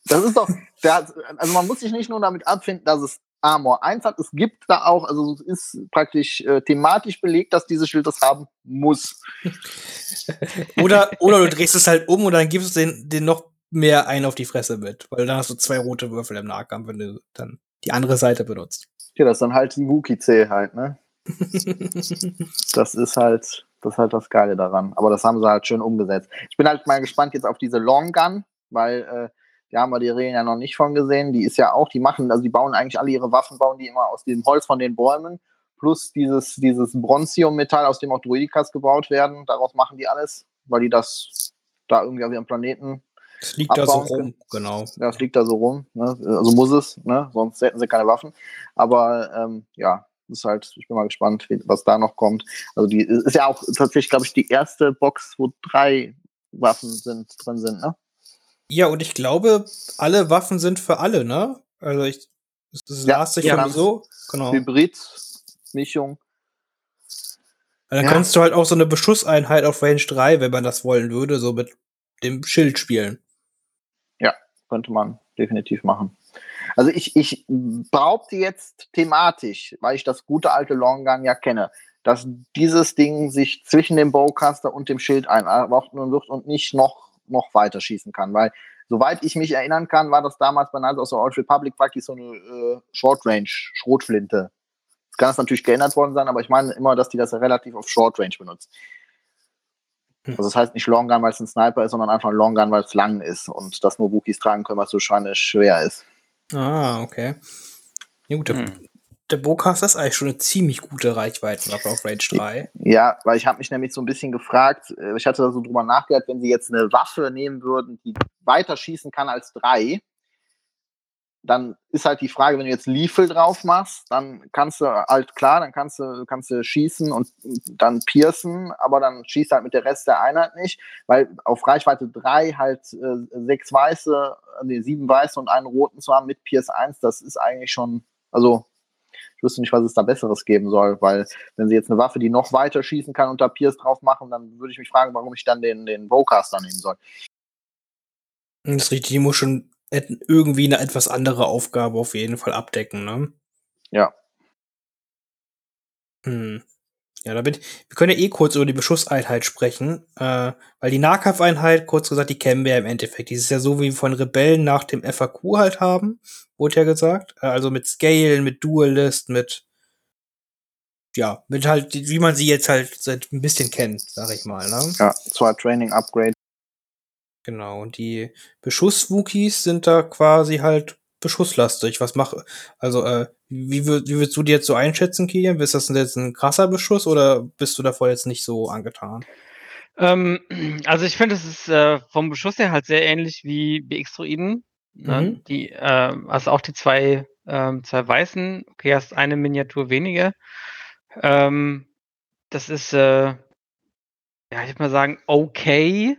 das ist doch, der, also man muss sich nicht nur damit abfinden, dass es Armor 1 hat. Es gibt da auch, also es ist praktisch äh, thematisch belegt, dass dieses Schild das haben muss. oder, oder du drehst es halt um und dann gibst du den, den noch mehr einen auf die Fresse mit, weil dann hast du zwei rote Würfel im Nahkampf, wenn du dann die andere Seite benutzt. Ja, das ist dann halt ein Wookie-C halt, ne? Das ist halt, das ist halt das Geile daran. Aber das haben sie halt schön umgesetzt. Ich bin halt mal gespannt jetzt auf diese Long Gun, weil äh, da haben wir die Regeln ja noch nicht von gesehen. Die ist ja auch, die machen, also die bauen eigentlich alle ihre Waffen, bauen die immer aus dem Holz von den Bäumen, plus dieses, dieses Bronzium-Metall, aus dem auch Druidikas gebaut werden. Daraus machen die alles, weil die das da irgendwie auf ihrem Planeten. Es liegt da so rum, können. genau. Ja, es liegt da so rum. Ne? Also muss es, ne? sonst hätten sie keine Waffen. Aber ähm, ja, ist halt, ich bin mal gespannt, was da noch kommt. Also die ist ja auch tatsächlich, glaube ich, die erste Box, wo drei Waffen sind, drin sind, ne? Ja, und ich glaube, alle Waffen sind für alle, ne? Also ich, das ja, las sich ja, so. Genau. Hybrid-Mischung. Dann ja. kannst du halt auch so eine Beschusseinheit auf Range 3, wenn man das wollen würde, so mit dem Schild spielen. Ja, könnte man definitiv machen. Also ich, ich behaupte jetzt thematisch, weil ich das gute alte Long Gun ja kenne, dass dieses Ding sich zwischen dem Bowcaster und dem Schild einordnen wird und nicht noch noch weiter schießen kann. Weil, soweit ich mich erinnern kann, war das damals bei Knights of the Old Republic praktisch so eine äh, Short-Range-Schrotflinte. Es kann das natürlich geändert worden sein, aber ich meine immer, dass die das relativ auf Short-Range benutzt. Hm. Also das heißt nicht Long Gun, weil es ein Sniper ist, sondern einfach ein Long Gun, weil es lang ist und das nur Wookies tragen können, was so schwer ist. Ah, okay. Ja gut, hm der Bowcaster ist eigentlich schon eine ziemlich gute Reichweitenwaffe auf Range 3. Ja, weil ich habe mich nämlich so ein bisschen gefragt, äh, ich hatte da so drüber nachgedacht, wenn sie jetzt eine Waffe nehmen würden, die weiter schießen kann als drei, dann ist halt die Frage, wenn du jetzt Liefel drauf machst, dann kannst du halt klar, dann kannst du, kannst du schießen und dann piercen, aber dann schießt halt mit der Rest der Einheit nicht, weil auf Reichweite 3 halt äh, sechs weiße, nee, sieben weiße und einen roten zu haben mit Pierce 1, das ist eigentlich schon, also ich wüsste nicht, was es da Besseres geben soll, weil wenn sie jetzt eine Waffe, die noch weiter schießen kann und da Pierce drauf machen, dann würde ich mich fragen, warum ich dann den, den Bowcaster nehmen soll. Das ist richtig, die muss schon irgendwie eine etwas andere Aufgabe auf jeden Fall abdecken, ne? Ja. Hm. Ja, da bin ich, wir können ja eh kurz über die Beschusseinheit sprechen, äh, weil die Nahkampfeinheit, kurz gesagt, die kennen wir ja im Endeffekt. Die ist ja so, wie wir von Rebellen nach dem FAQ halt haben, wurde ja gesagt. Äh, also mit Scale, mit Duelist, mit ja, mit halt, wie man sie jetzt halt seit ein bisschen kennt, sag ich mal, ne? Ja, zwar Training Upgrade. Genau, und die Beschuss-Wookies sind da quasi halt beschusslastig. Was mach, also, äh, wie, wie würdest du die jetzt so einschätzen, Kilian? Ist das jetzt ein krasser Beschuss oder bist du davor jetzt nicht so angetan? Ähm, also ich finde, es ist äh, vom Beschuss her halt sehr ähnlich wie BX-Druiden. Ne? Mhm. Die, äh, also auch die zwei, ähm, zwei weißen, okay, hast eine Miniatur weniger. Ähm, das ist, äh, ja, ich würde mal sagen, okay.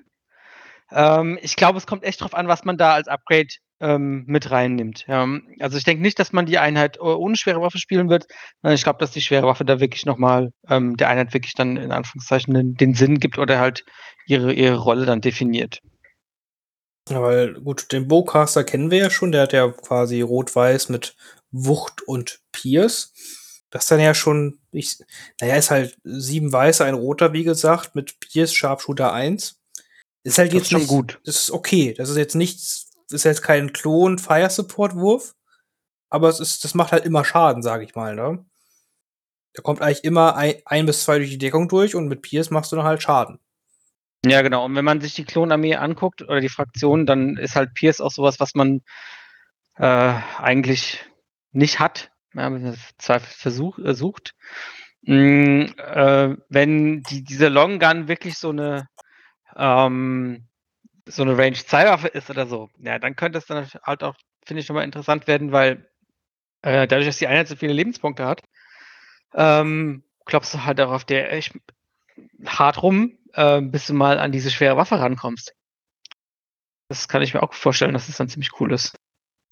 Ähm, ich glaube, es kommt echt drauf an, was man da als Upgrade ähm, mit reinnimmt. Ja. Also ich denke nicht, dass man die Einheit äh, ohne schwere Waffe spielen wird. Ich glaube, dass die schwere Waffe da wirklich nochmal ähm, der Einheit wirklich dann in Anführungszeichen den, den, Sinn gibt oder halt ihre, ihre Rolle dann definiert. Ja, weil gut, den Bowcaster kennen wir ja schon, der hat ja quasi rot-weiß mit Wucht und Pierce. Das ist dann ja schon, ich, naja, ist halt sieben weiße, ein roter, wie gesagt, mit Pierce Sharpshooter 1. Ist halt das jetzt ist schon nicht, gut. Das ist okay. Das ist jetzt nichts ist jetzt kein Klon Fire Support Wurf, aber es ist, das macht halt immer Schaden, sage ich mal, ne? Da kommt eigentlich immer ein, ein bis zwei durch die Deckung durch und mit Pierce machst du dann halt Schaden. Ja, genau. Und wenn man sich die Klonarmee anguckt oder die Fraktion, dann ist halt Pierce auch sowas, was man äh, eigentlich nicht hat, ja, wenn man Zweifel versuch, äh, sucht. Mm, äh, wenn die, diese Long Gun wirklich so eine ähm, so eine Range 2 Waffe ist oder so, ja, dann könnte es dann halt auch, finde ich, schon mal interessant werden, weil äh, dadurch, dass die Einheit so viele Lebenspunkte hat, ähm, klopfst du halt auch auf der echt hart rum, äh, bis du mal an diese schwere Waffe rankommst. Das kann ich mir auch vorstellen, dass das dann ziemlich cool ist.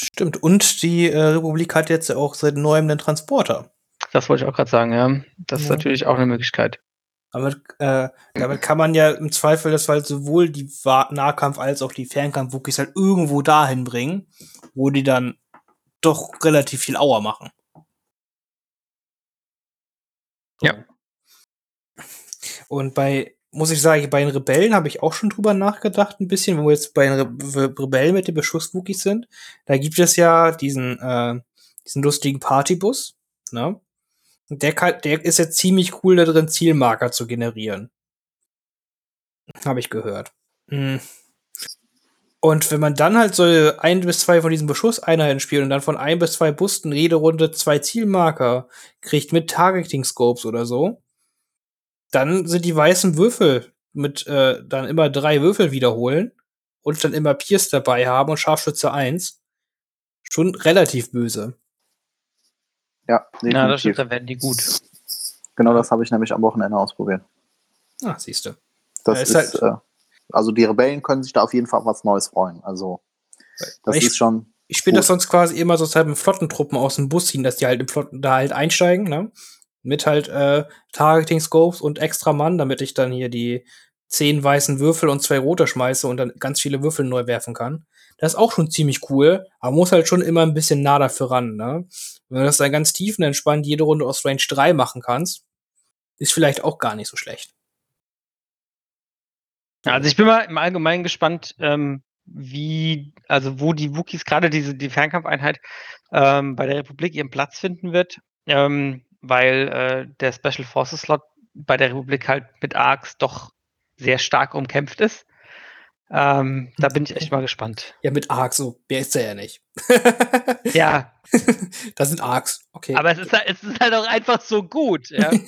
Stimmt. Und die äh, Republik hat jetzt auch seit neuem den Transporter. Das wollte ich auch gerade sagen, ja. Das ist Ja. natürlich auch eine Möglichkeit. Damit, äh, damit kann man ja im Zweifel das halt sowohl die Nahkampf- als auch die Fernkampf-Wookies halt irgendwo dahin bringen, wo die dann doch relativ viel Auer machen. So. Ja. Und bei, muss ich sagen, bei den Rebellen habe ich auch schon drüber nachgedacht, ein bisschen, wenn wir jetzt bei den Re Rebellen mit den Beschuss-Wookies sind. Da gibt es ja diesen, äh, diesen lustigen Partybus, ne? Und Der, kann, der ist jetzt ziemlich cool da drin, Zielmarker zu generieren. Habe ich gehört. Hm. Und wenn man dann halt so ein bis zwei von diesen Beschusseinheiten spielt und dann von ein bis zwei Busten jede Runde zwei Zielmarker kriegt mit Targeting Scopes oder so, dann sind die weißen Würfel mit äh, dann immer drei Würfel wiederholen und dann immer Pierce dabei haben und Scharfschütze 1 schon relativ böse. Ja, Ja, das definitiv. stimmt, dann werden die gut. genau das habe ich nämlich am Wochenende ausprobiert. Ah, siehst du. Das Ja, ist, ist halt- äh, also die Rebellen können sich da auf jeden Fall was Neues freuen. Also das Ich- ist schon, Ich spiele das sonst quasi immer so halt mit Flottentruppen aus dem Bus ziehen, dass die halt im Flotten da halt einsteigen, ne? Mit halt äh, Targeting Scopes und extra Mann, damit ich dann hier die zehn weißen Würfel und zwei rote schmeiße und dann ganz viele Würfel neu werfen kann. Das ist auch schon ziemlich cool, aber muss halt schon immer ein bisschen nah dafür ran, ne? Wenn du das dann ganz tiefenentspannt jede Runde aus Range 3 machen kannst, ist vielleicht auch gar nicht so schlecht. Also ich bin mal im Allgemeinen gespannt, ähm, wie, also wo die Wookies gerade diese die Fernkampfeinheit ähm, bei der Republik ihren Platz finden wird, ähm, weil äh, der Special Forces Slot bei der Republik halt mit Arcs doch sehr stark umkämpft ist. Ähm, da bin ich echt mal gespannt. Ja, mit Arcs, so, wer ist der ja nicht? Ja, das sind Arcs, okay. aber es ist, halt- es ist halt auch einfach so gut. Ja,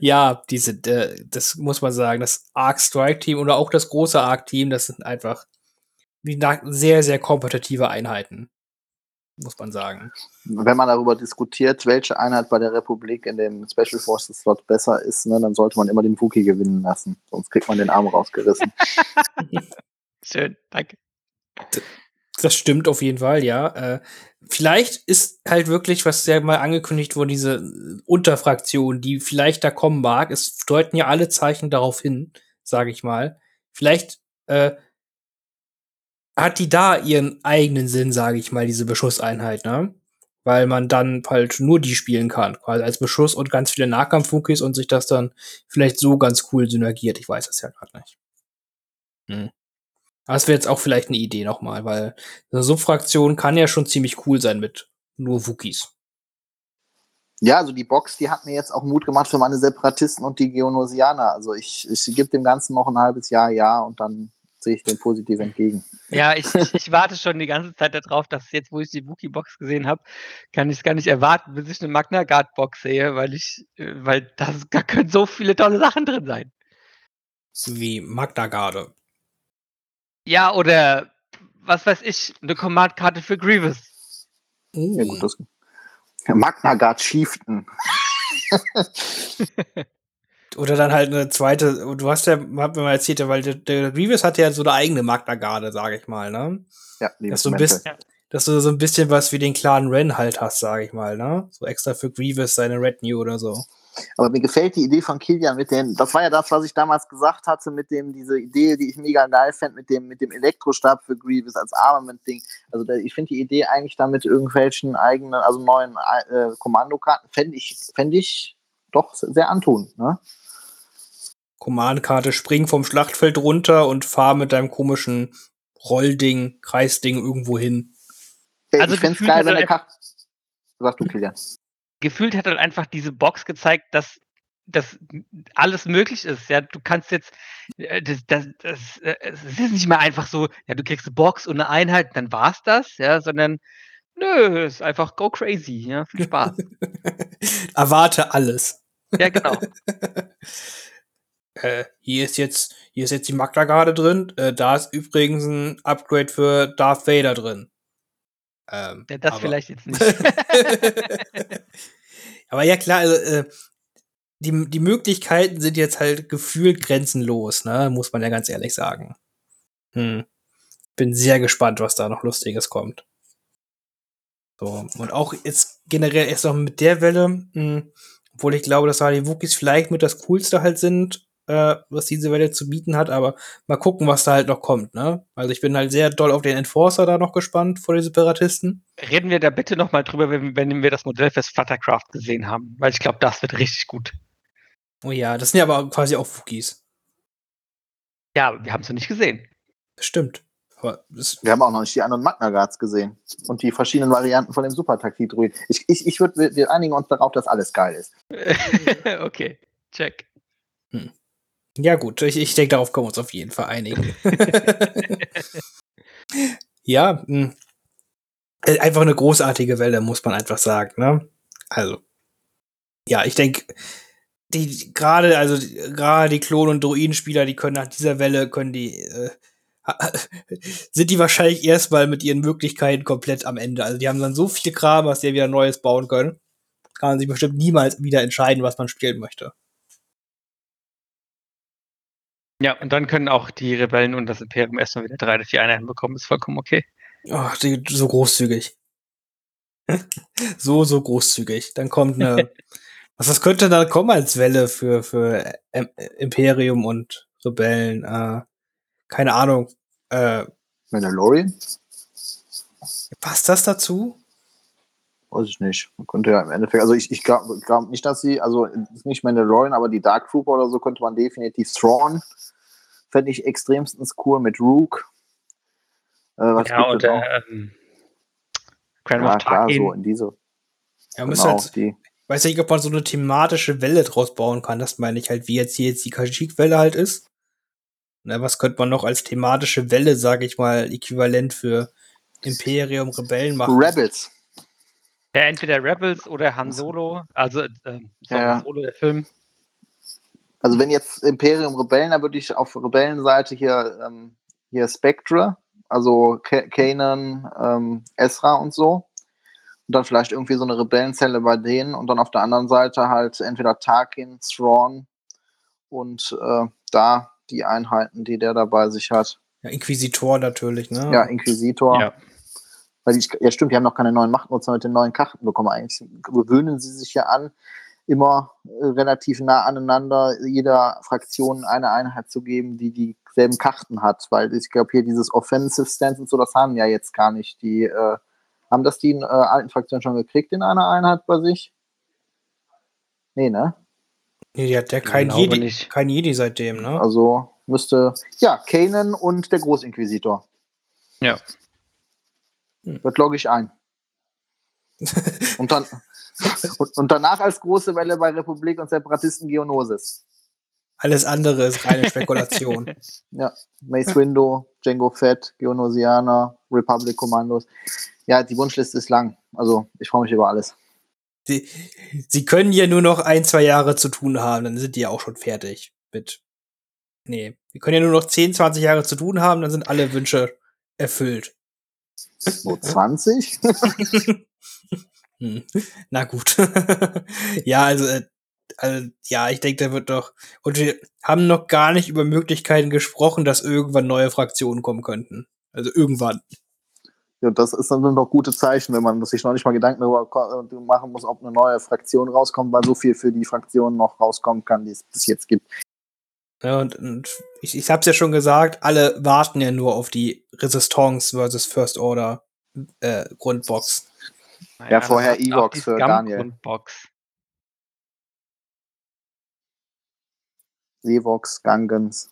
Ja, diese, äh, das muss man sagen, das Arc Strike Team oder auch das große Arc Team, das sind einfach sehr, sehr kompetitive Einheiten. Muss man sagen. wenn man darüber diskutiert, welche Einheit bei der Republik in dem Special Forces Slot besser ist, ne, dann sollte man immer den Wookie gewinnen lassen. Sonst kriegt man den Arm rausgerissen. schön, danke. Das stimmt auf jeden Fall, ja. Äh, vielleicht ist halt wirklich, was ja mal angekündigt wurde, diese Unterfraktion, die vielleicht da kommen mag. Es deuten ja alle Zeichen darauf hin, sage ich mal. Vielleicht äh, hat die da ihren eigenen Sinn, sage ich mal, diese Beschusseinheit, ne? Weil man dann halt nur die spielen kann, quasi als Beschuss und ganz viele Nahkampf-Fukis und sich das dann vielleicht so ganz cool synergiert. Ich weiß es ja gerade nicht. Hm. Das wäre jetzt auch vielleicht eine Idee nochmal, weil eine Subfraktion kann ja schon ziemlich cool sein mit nur Wookies. Ja, also die Box, die hat mir jetzt auch Mut gemacht für meine Separatisten und die Geonosianer. Also ich, ich gebe dem Ganzen noch ein halbes Jahr, ja, und dann sehe ich dem positiv entgegen. Ja, ich, ich, warte schon die ganze Zeit darauf, dass jetzt, wo ich die Wookie-Box gesehen habe, kann ich es gar nicht erwarten, bis ich eine Magna Guard-Box sehe, weil ich, äh, weil das, da können so viele tolle Sachen drin sein. Wie Magna Garde. Ja, oder was weiß ich, eine Command-Karte für Grievous. Uh, Ja, gut, das Magna Guard Chieftain. Oder dann halt eine zweite, du hast ja, hat mir mal erzählt, ja, weil der, der Grievous hat ja so eine eigene Magna Garde, sage ich mal, ne? Ja, Dass du, bisschen, dass du so ein bisschen was wie den Clan Ren halt hast, sage ich mal, ne? So extra für Grievous seine Retinue oder so. Aber mir gefällt die Idee von Kilian mit den, das war ja das, was ich damals gesagt hatte, mit dem, diese Idee, die ich mega geil fand, mit dem, mit dem Elektrostab für Grievous als Armament-Ding. Also da, ich finde die Idee eigentlich da mit irgendwelchen eigenen, also neuen äh, Kommandokarten, fände ich, fänd ich doch sehr antun. Ne? Command-Karte, spring vom Schlachtfeld runter und fahr mit deinem komischen Rollding, Kreisding irgendwo hin. Also ich gefühlt geil, hat wenn er der Kach. Sag du, Kilian. Gefühlt hat halt einfach diese Box gezeigt, dass dass alles möglich ist. Ja, du kannst jetzt, äh, das, das, das, äh, es ist nicht mehr einfach so, ja, du kriegst eine Box und eine Einheit, dann war's das, ja, sondern nö, es ist einfach go crazy, ja, viel Spaß. Erwarte alles. ja, genau. Äh, hier ist jetzt, hier ist jetzt die Magna Garde drin. Äh, da ist übrigens ein Upgrade für Darth Vader drin. Ähm, Ja, das aber- vielleicht jetzt nicht. aber ja klar, also, äh, die, die Möglichkeiten sind jetzt halt gefühlt grenzenlos, ne? Muss man ja ganz ehrlich sagen. Hm. Bin sehr gespannt, was da noch Lustiges kommt. So, und auch jetzt generell erst noch mit der Welle, mh, obwohl ich glaube, dass da die Wookies vielleicht mit das Coolste halt sind, äh, was diese Welle zu bieten hat, aber mal gucken, was da halt noch kommt, ne? Also ich bin halt sehr doll auf den Enforcer da noch gespannt vor den Separatisten. Reden wir da bitte noch mal drüber, wenn, wenn wir das Modell fürs Fluttercraft gesehen haben, weil ich glaube, das wird richtig gut. Oh ja, das sind ja aber quasi auch Wookies. Ja, wir haben es noch nicht gesehen. Stimmt. Wir haben auch noch nicht die anderen Magna Guards gesehen. Und die verschiedenen Varianten von dem super taktik druid Ich, ich, ich würde, wir einigen uns darauf, dass alles geil ist. okay, check. Ja gut, ich, ich denke, darauf können wir uns auf jeden Fall einigen. ja, mh. Äh, einfach eine großartige Welle, muss man einfach sagen, ne? Also, ja, ich denke, die gerade, also gerade die Klon- und Druidenspieler, die können nach dieser Welle, können die, äh, sind die wahrscheinlich erstmal mit ihren Möglichkeiten komplett am Ende. Also die haben dann so viel Kram, was die wieder Neues bauen können. Kann man sich bestimmt niemals wieder entscheiden, was man spielen möchte. Ja, und dann können auch die Rebellen und das Imperium erstmal wieder drei oder vier Einheiten bekommen. Ist vollkommen okay. Oh, die, so großzügig. so, so großzügig. Dann kommt eine. was, was könnte da kommen als Welle für, für ähm, Imperium und Rebellen? Äh, keine Ahnung. Äh, Mandalorian? passt das dazu? Weiß ich nicht. Man könnte ja im Endeffekt, also ich, ich glaube glaub nicht, dass sie, also nicht Mandalorian, aber die Dark Trooper oder so könnte man definitiv Thrawn. Fände ich extremstens cool mit Rook. Äh, was ja, gibt und es noch? äh, ähm, Grand ja, Moff klar, Tarkin. so in diese. Ja, muss Genau, halt, die. weiß nicht, ob man so eine thematische Welle draus bauen kann. Das meine ich halt, wie jetzt hier jetzt die Kashyyyk-Welle halt ist. Na, was könnte man noch als thematische Welle, sage ich mal, äquivalent für Imperium, Rebellen machen? Rebels. Ja, entweder Rebels oder Han Solo. Also äh, Ja. Han Solo, der Film. Also wenn jetzt Imperium Rebellen, dann würde ich auf Rebellenseite hier, ähm, hier Spectre, also Ka- Kanan, ähm, Ezra und so. Und dann vielleicht irgendwie so eine Rebellenzelle bei denen und dann auf der anderen Seite halt entweder Tarkin, Thrawn und äh, da die Einheiten, die der dabei sich hat. Ja, Inquisitor natürlich, ne? Ja, Inquisitor. Ja. Weil die, ja, stimmt, die haben noch keine neuen Machtnutzer mit den neuen Karten bekommen. Eigentlich gewöhnen sie sich ja an, immer äh, relativ nah aneinander jeder Fraktion eine Einheit zu geben, die dieselben Karten hat. Weil ich glaube, hier dieses Offensive Stance und so, das haben ja jetzt gar nicht. Die äh, haben das die äh, alten Fraktionen schon gekriegt in einer Einheit bei sich? Nee, ne? Nee, die hat ja kein Jedi, nicht. kein Jedi seitdem, ne? Also müsste, ja, Kanan und der Großinquisitor. Ja. Das logge ich ein. Und dann und, und danach als große Welle bei Republik und Separatisten Geonosis. Alles andere ist reine Spekulation. Ja, Mace Window, Django Fett, Geonosianer, Republic Kommandos. Ja, die Wunschliste ist lang. Also ich freue mich über alles. sie, sie können ja nur noch ein, zwei Jahre zu tun haben, dann sind die ja auch schon fertig mit. Nee, wir können ja nur noch 10, 20 Jahre zu tun haben, dann sind alle Wünsche erfüllt. So 20? Hm. Na gut. ja, also, äh, also, ja, ich denke, da wird doch. Und wir haben noch gar nicht über Möglichkeiten gesprochen, dass irgendwann neue Fraktionen kommen könnten. Also irgendwann. Ja, das ist dann noch gute Zeichen, wenn man sich noch nicht mal Gedanken darüber ko- machen muss, ob eine neue Fraktion rauskommt, weil so viel für die Fraktion noch rauskommen kann, die es bis jetzt gibt. Ja, und, und ich, ich hab's ja schon gesagt, alle warten ja nur auf die Resistance versus First Order äh, Grundbox. Ja, vorher Evox für Daniel. Grundbox. Sevox, Gangens.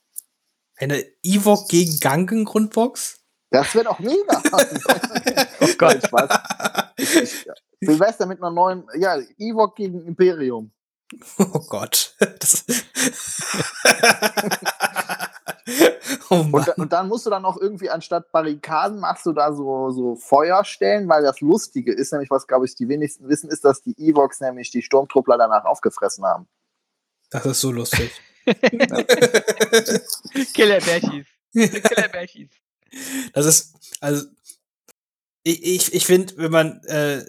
Eine Ewok gegen Gangen Grundbox? Das wäre doch mega. Oh Gott. Spaß. Ich, ich, Silvester mit einer neuen, ja, Ewok gegen Imperium. Oh Gott. Das oh. Und, und dann musst du dann noch irgendwie anstatt Barrikaden machst du da so, so Feuerstellen, weil das Lustige ist nämlich, was glaube ich die wenigsten wissen, ist, dass die Evox nämlich die Sturmtruppler danach aufgefressen haben. Das ist so lustig. Killerbärchis. Killerbärchis. Das ist, also, ich, ich, ich finde, wenn man äh,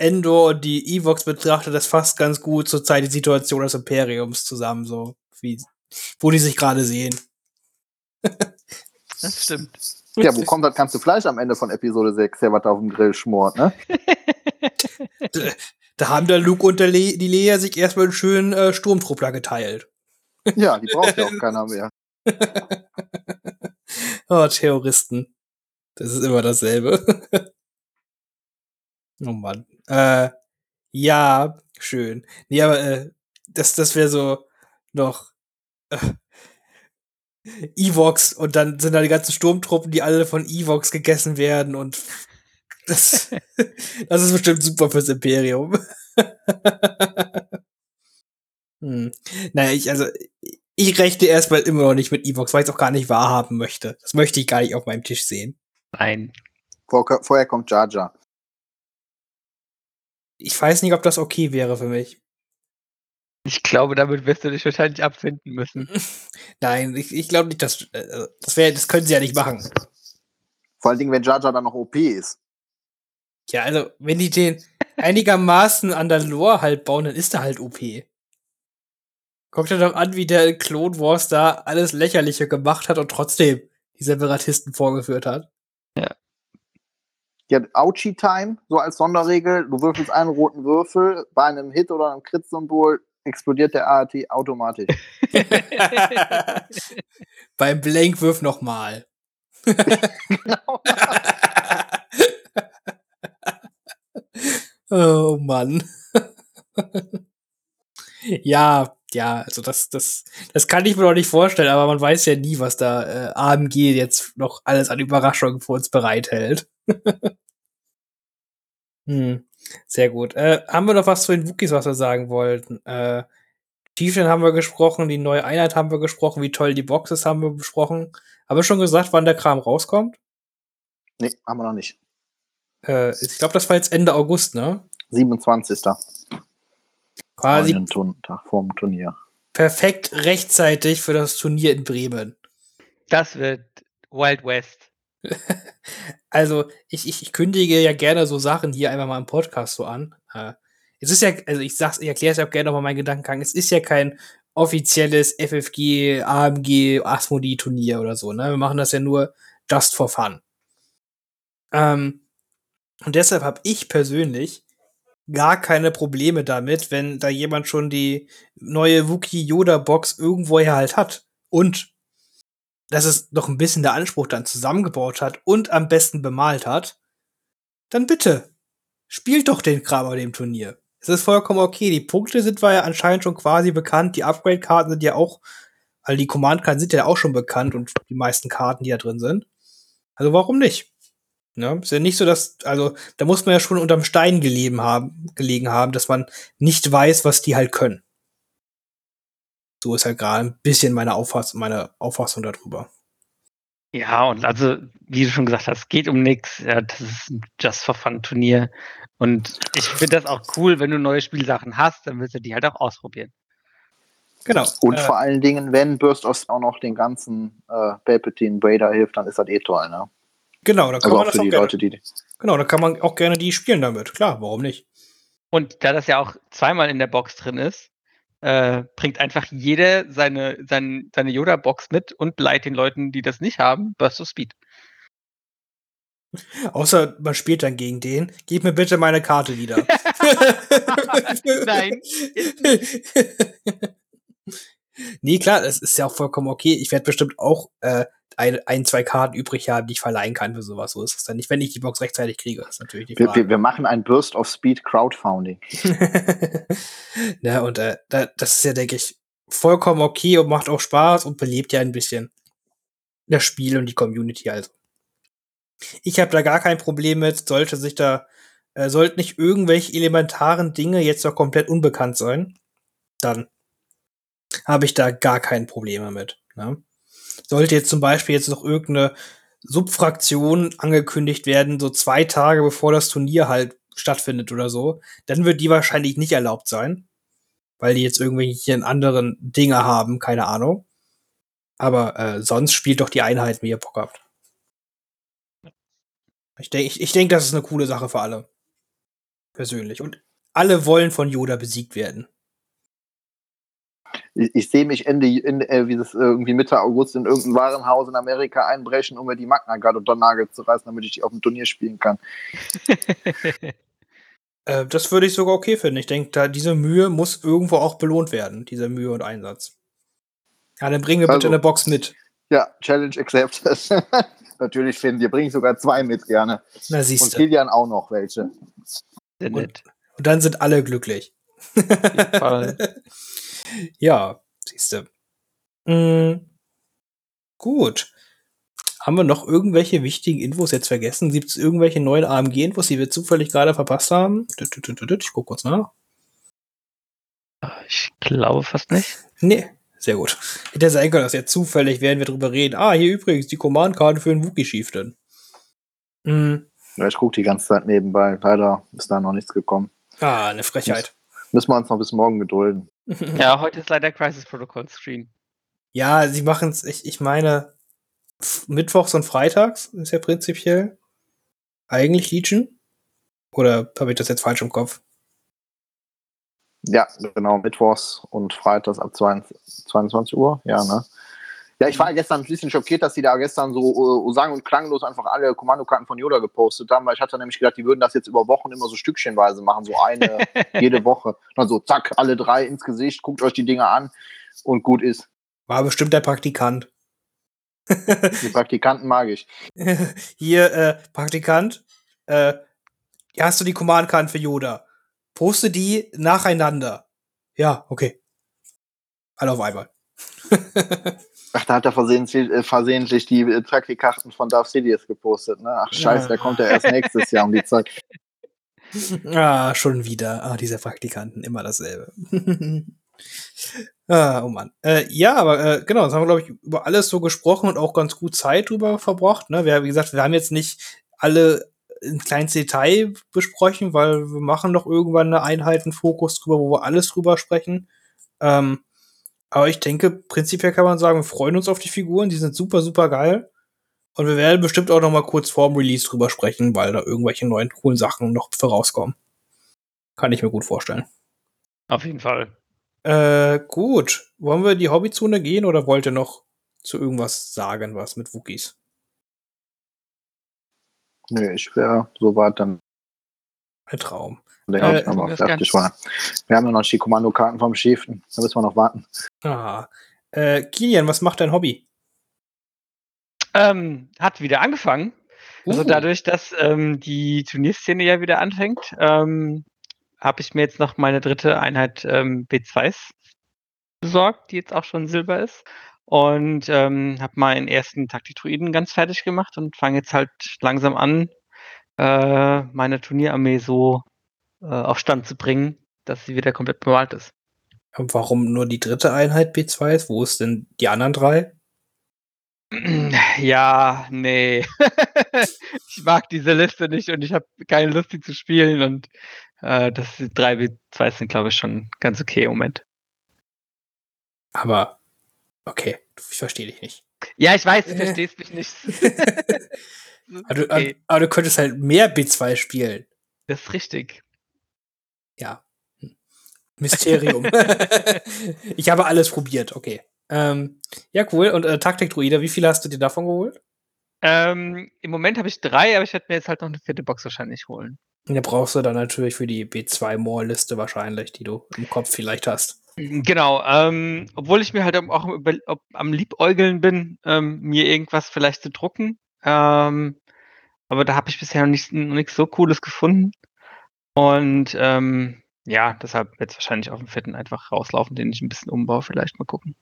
Endor und die Evox betrachtet, das fasst ganz gut zur Zeit die Situation des Imperiums zusammen, so wie, wo die sich gerade sehen. Das stimmt. Ja, wo kommt das ganze Fleisch am Ende von Episode 6 her, was da auf dem Grill schmort, ne? Da, da haben der Luke und der Le die Lea sich erstmal einen schönen äh, Sturmtruppler geteilt. Ja, die braucht ja auch keiner mehr. oh, Terroristen. Das ist immer dasselbe. oh Mann. Äh, ja, schön. Nee, aber äh, das, das wäre so noch äh, Evox und dann sind da die ganzen Sturmtruppen, die alle von Evox gegessen werden und das, das ist bestimmt super fürs Imperium. hm. Naja, ich, also, ich rechne erstmal immer noch nicht mit Evox, weil ich es auch gar nicht wahrhaben möchte. Das möchte ich gar nicht auf meinem Tisch sehen. Nein. Vor, vorher kommt Jar Jar. Ich weiß nicht, ob das okay wäre für mich. Ich glaube, damit wirst du dich wahrscheinlich abfinden müssen. Nein, ich, ich glaube nicht, dass äh, das wäre, das können sie ja nicht machen. Vor allen Dingen, wenn Jar Jar dann noch OP ist. Ja, also wenn die den einigermaßen an der Lore halt bauen, dann ist er halt OP. Guckt dir doch an, wie der in Clone Wars da alles Lächerliche gemacht hat und trotzdem die Separatisten vorgeführt hat. Ja, Ouchie Time, so als Sonderregel. Du würfelst einen roten Würfel, bei einem Hit oder einem Crit-Symbol explodiert der ART automatisch. Beim Blankwurf nochmal. genau. oh Mann. ja, ja, also das, das, das kann ich mir noch nicht vorstellen, aber man weiß ja nie, was da äh, AMG jetzt noch alles an Überraschungen für uns bereithält. hm, sehr gut. Äh, haben wir noch was zu den Wookies, was wir sagen wollten? Äh, Tiefchen haben wir gesprochen, die neue Einheit haben wir gesprochen, wie toll die Boxes haben wir besprochen. Haben wir schon gesagt, wann der Kram rauskommt? Nee, haben wir noch nicht. Äh, ich glaube, das war jetzt Ende August, ne? 27. Quasi Einen Tag vorm Turnier. perfekt rechtzeitig für das Turnier in Bremen. Das wird Wild West. Also, ich, ich, ich kündige ja gerne so Sachen hier einfach mal im Podcast so an. Äh, es ist ja, also ich sag's, ich erkläre es ja auch gerne nochmal meinen Gedankengang. Es ist ja kein offizielles FFG, AMG, Asmodee Turnier oder so, ne? Wir machen das ja nur just for fun. Ähm, und deshalb habe ich persönlich gar keine Probleme damit, wenn da jemand schon die neue Wookie Yoda Box irgendwoher halt hat und dass es noch ein bisschen der Anspruch dann zusammengebaut hat und am besten bemalt hat, dann bitte spielt doch den Kram bei dem Turnier. Es ist vollkommen okay. Die Punkte sind ja anscheinend schon quasi bekannt. Die Upgrade-Karten sind ja auch, also die Command-Karten sind ja auch schon bekannt und die meisten Karten, die da drin sind. Also warum nicht? Ne? Ist ja nicht so, dass, also da muss man ja schon unterm Stein gelegen haben, gelegen haben, dass man nicht weiß, was die halt können. So ist halt gerade ein bisschen meine, Auffass meine Auffassung darüber. Ja, und also, wie du schon gesagt hast, es geht um nichts. Ja, das ist ein Just for Fun Turnier. Und ich finde das auch cool, wenn du neue Spielsachen hast, dann willst du die halt auch ausprobieren. Genau. Und äh, vor allen Dingen, wenn Burst of auch noch den ganzen äh, Palpatine Vader hilft, dann ist das eh toll, ne? Genau, da kann Also man auch das auch die gerne. Leute, die. Genau, da kann man auch gerne die spielen damit. Klar, warum nicht? Und da das ja auch zweimal in der Box drin ist, äh, bringt einfach jeder seine, sein, seine Yoda-Box mit und leiht den Leuten, die das nicht haben, Burst of Speed. Außer man spielt dann gegen den. Gib mir bitte meine Karte wieder. Nein, nee, klar, das ist ja auch vollkommen okay. Ich werde bestimmt auch äh, ein, ein, zwei Karten übrig haben, die ich verleihen kann für sowas. So ist es dann nicht, wenn ich die Box rechtzeitig kriege. Das ist natürlich die Wir, Frage. wir, wir machen ein Burst of Speed Crowdfunding. ja, und äh, da, das ist ja, denke ich, vollkommen okay und macht auch Spaß und belebt ja ein bisschen das Spiel und die Community also. Ich habe da gar kein Problem mit, sollte sich da, äh, sollten nicht irgendwelche elementaren Dinge jetzt noch komplett unbekannt sein, dann habe ich da gar kein Problem mit. Ne? Sollte jetzt zum Beispiel jetzt noch irgendeine Subfraktion angekündigt werden, so zwei Tage bevor das Turnier halt stattfindet oder so, dann wird die wahrscheinlich nicht erlaubt sein, weil die jetzt irgendwelche anderen Dinge haben, keine Ahnung. Aber äh, sonst spielt doch die Einheit, wie ihr Bock habt. Ich denke, ich, ich denk, das ist eine coole Sache für alle. Persönlich. Und alle wollen von Yoda besiegt werden. Ich, ich sehe mich Ende, Ende äh, wie das irgendwie Mitte August in irgendein Warenhaus in Amerika einbrechen, um mir die Magna Guard unter den Nagel zu reißen, damit ich die auf dem Turnier spielen kann. Äh, das würde ich sogar okay finden. Ich denke, da diese Mühe muss irgendwo auch belohnt werden, diese Mühe und Einsatz. Ja, dann bringen wir bitte Also. eine Box mit. Ja, Challenge accepted. Natürlich, Finn, dir bringe ich sogar zwei mit gerne. Na, Und siehst du. Kilian auch noch welche. Sehr nett. Und dann sind alle glücklich. Ja, siehst du. Mhm. Gut. Haben wir noch irgendwelche wichtigen Infos jetzt vergessen? Gibt es irgendwelche neuen AMG-Infos, die wir zufällig gerade verpasst haben? Ich guck kurz nach. Ich glaube fast nicht. Nee, sehr gut. Hätte sein können, dass jetzt zufällig, während wir drüber reden, ah, hier übrigens die Command-Karte für den Wookie-Chief denn. Mhm. Ja, ich gucke die ganze Zeit nebenbei. Leider ist da noch nichts gekommen. Ah, eine Frechheit. Müssen wir uns noch bis morgen gedulden. Ja, heute ist leider Crisis Protocol Stream. Ja, sie machen es, ich, ich meine, Mittwochs und Freitags ist ja prinzipiell eigentlich Legion. Oder habe ich das jetzt falsch im Kopf? Ja, genau, Mittwochs und Freitags ab 22, 22 Uhr. Ja, ne? Ja, ich war gestern ein bisschen schockiert, dass die da gestern so äh, sang- und klanglos einfach alle Kommandokarten von Yoda gepostet haben, weil ich hatte nämlich gedacht, die würden das jetzt über Wochen immer so stückchenweise machen, so eine jede Woche. Dann so, zack, alle drei ins Gesicht, guckt euch die Dinger an und gut ist. War bestimmt der Praktikant. Die Praktikanten mag ich. Hier, äh, Praktikant, äh, hier hast du die Command-Karten für Yoda. Poste die nacheinander. Ja, okay. Alle auf einmal. Ach, da hat er versehentlich, äh, versehentlich die äh, Praktikanten von Darth Sidious gepostet, ne? Ach, scheiße, der kommt ja erst nächstes Jahr um die Zeit. ah, schon wieder. Ah, diese Praktikanten, immer dasselbe. ah, oh Mann. Äh, ja, aber äh, genau, das haben wir, glaube ich, über alles so gesprochen und auch ganz gut Zeit drüber verbracht. Ne? Wir, wie gesagt, wir haben jetzt nicht alle in kleines Detail besprochen, weil wir machen doch irgendwann eine Einheitenfokus drüber, wo wir alles drüber sprechen. Ähm, aber ich denke, prinzipiell kann man sagen, wir freuen uns auf die Figuren, die sind super, super geil. Und wir werden bestimmt auch noch mal kurz vorm Release drüber sprechen, weil da irgendwelche neuen coolen Sachen noch vorauskommen. Kann ich mir gut vorstellen. Auf jeden Fall. Äh, gut. Wollen wir in die Hobbyzone gehen oder wollt ihr noch zu irgendwas sagen, was mit Wookies? Nö, ich wäre soweit dann Ein Traum. Länger, Äh, aber das fertig ganz- war. Wir haben ja noch die Kommandokarten vom Chieftain. Da müssen wir noch warten. Ah. Äh, Kilian, was macht dein Hobby? Ähm, hat wieder angefangen. Also Uh. dadurch, dass ähm, die Turnierszene ja wieder anfängt, ähm, habe ich mir jetzt noch meine dritte Einheit ähm, B2s besorgt, die jetzt auch schon Silber ist. Und ähm, habe meinen ersten Taktikdruiden ganz fertig gemacht und fange jetzt halt langsam an, äh, meine Turnierarmee so äh, auf Stand zu bringen, dass sie wieder komplett bemalt ist. Warum nur die dritte Einheit B2 ist? Wo ist denn die anderen drei? Ja, nee. ich mag diese Liste nicht und ich habe keine Lust, die zu spielen. Und äh, das 3W2 sind, glaube ich, schon ganz okay im Moment. Aber, okay, ich verstehe dich nicht. Ja, ich weiß, du Äh. verstehst mich nicht. Aber du, okay, aber du könntest halt mehr B2 spielen. das ist richtig. Ja. Hm. Mysterium. ich habe alles probiert, okay. Ähm, ja, cool. Und äh, Taktik-Druide, wie viele hast du dir davon geholt? Ähm, Im Moment habe ich drei, aber ich werde mir jetzt halt noch eine vierte Box wahrscheinlich holen. Und da brauchst du dann natürlich für die B2-More-Liste wahrscheinlich, die du im Kopf vielleicht hast. Genau, ähm, obwohl ich mir halt auch über, ob, am Liebäugeln bin, ähm, mir irgendwas vielleicht zu drucken. Ähm, aber da habe ich bisher noch, nicht, noch nichts so Cooles gefunden. Und ähm, ja, deshalb wird es wahrscheinlich auf den vierten einfach rauslaufen, den ich ein bisschen umbaue, vielleicht mal gucken.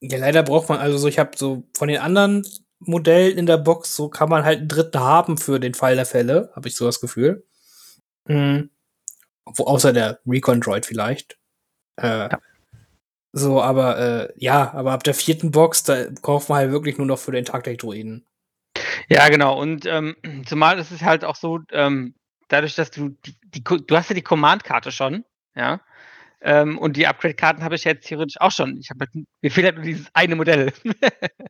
Ja, leider braucht man, also so, ich habe so von den anderen Modellen in der Box, so kann man halt einen dritten haben für den Fall der Fälle, habe ich so das Gefühl. Mhm. Wo, außer der Recon Droid vielleicht. Äh, So, aber äh, ja, aber ab der vierten Box, da kauft man halt wirklich nur noch für den Taktik-Druiden. Ja, genau. Und ähm, zumal ist es halt auch so, ähm, dadurch, dass du die, die du hast ja die Command-Karte schon, ja. Ähm, und die Upgrade-Karten habe ich jetzt theoretisch auch schon. Ich habe halt, mir fehlt halt nur dieses eine Modell.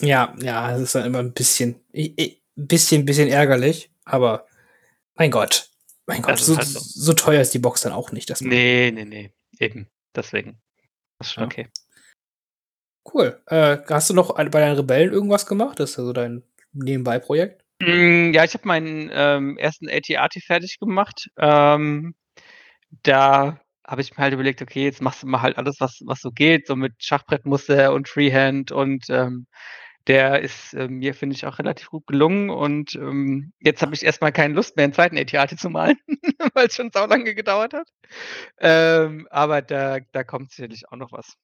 Ja, ja, das ist dann immer ein bisschen, i- i- ein bisschen, bisschen ärgerlich, aber mein Gott, mein Gott, Das so, halt so. so teuer ist die Box dann auch nicht. Man nee, nee, nee. Eben. Deswegen. Das ist schon Ja. okay. Cool. Äh, hast du noch bei deinen Rebellen irgendwas gemacht? Das ist ja so dein Nebenbei-Projekt. Mm, Ja, ich habe meinen ähm, ersten AT-AT fertig gemacht. Ähm, da habe ich mir halt überlegt, okay, jetzt machst du mal halt alles, was, was so geht, so mit Schachbrettmuster und Freehand und ähm, der ist äh, mir, finde ich, auch relativ gut gelungen und ähm, jetzt habe ich erstmal keine Lust mehr, einen zweiten AT-AT zu malen, weil es schon sau lange gedauert hat. Ähm, aber da, da kommt sicherlich auch noch was.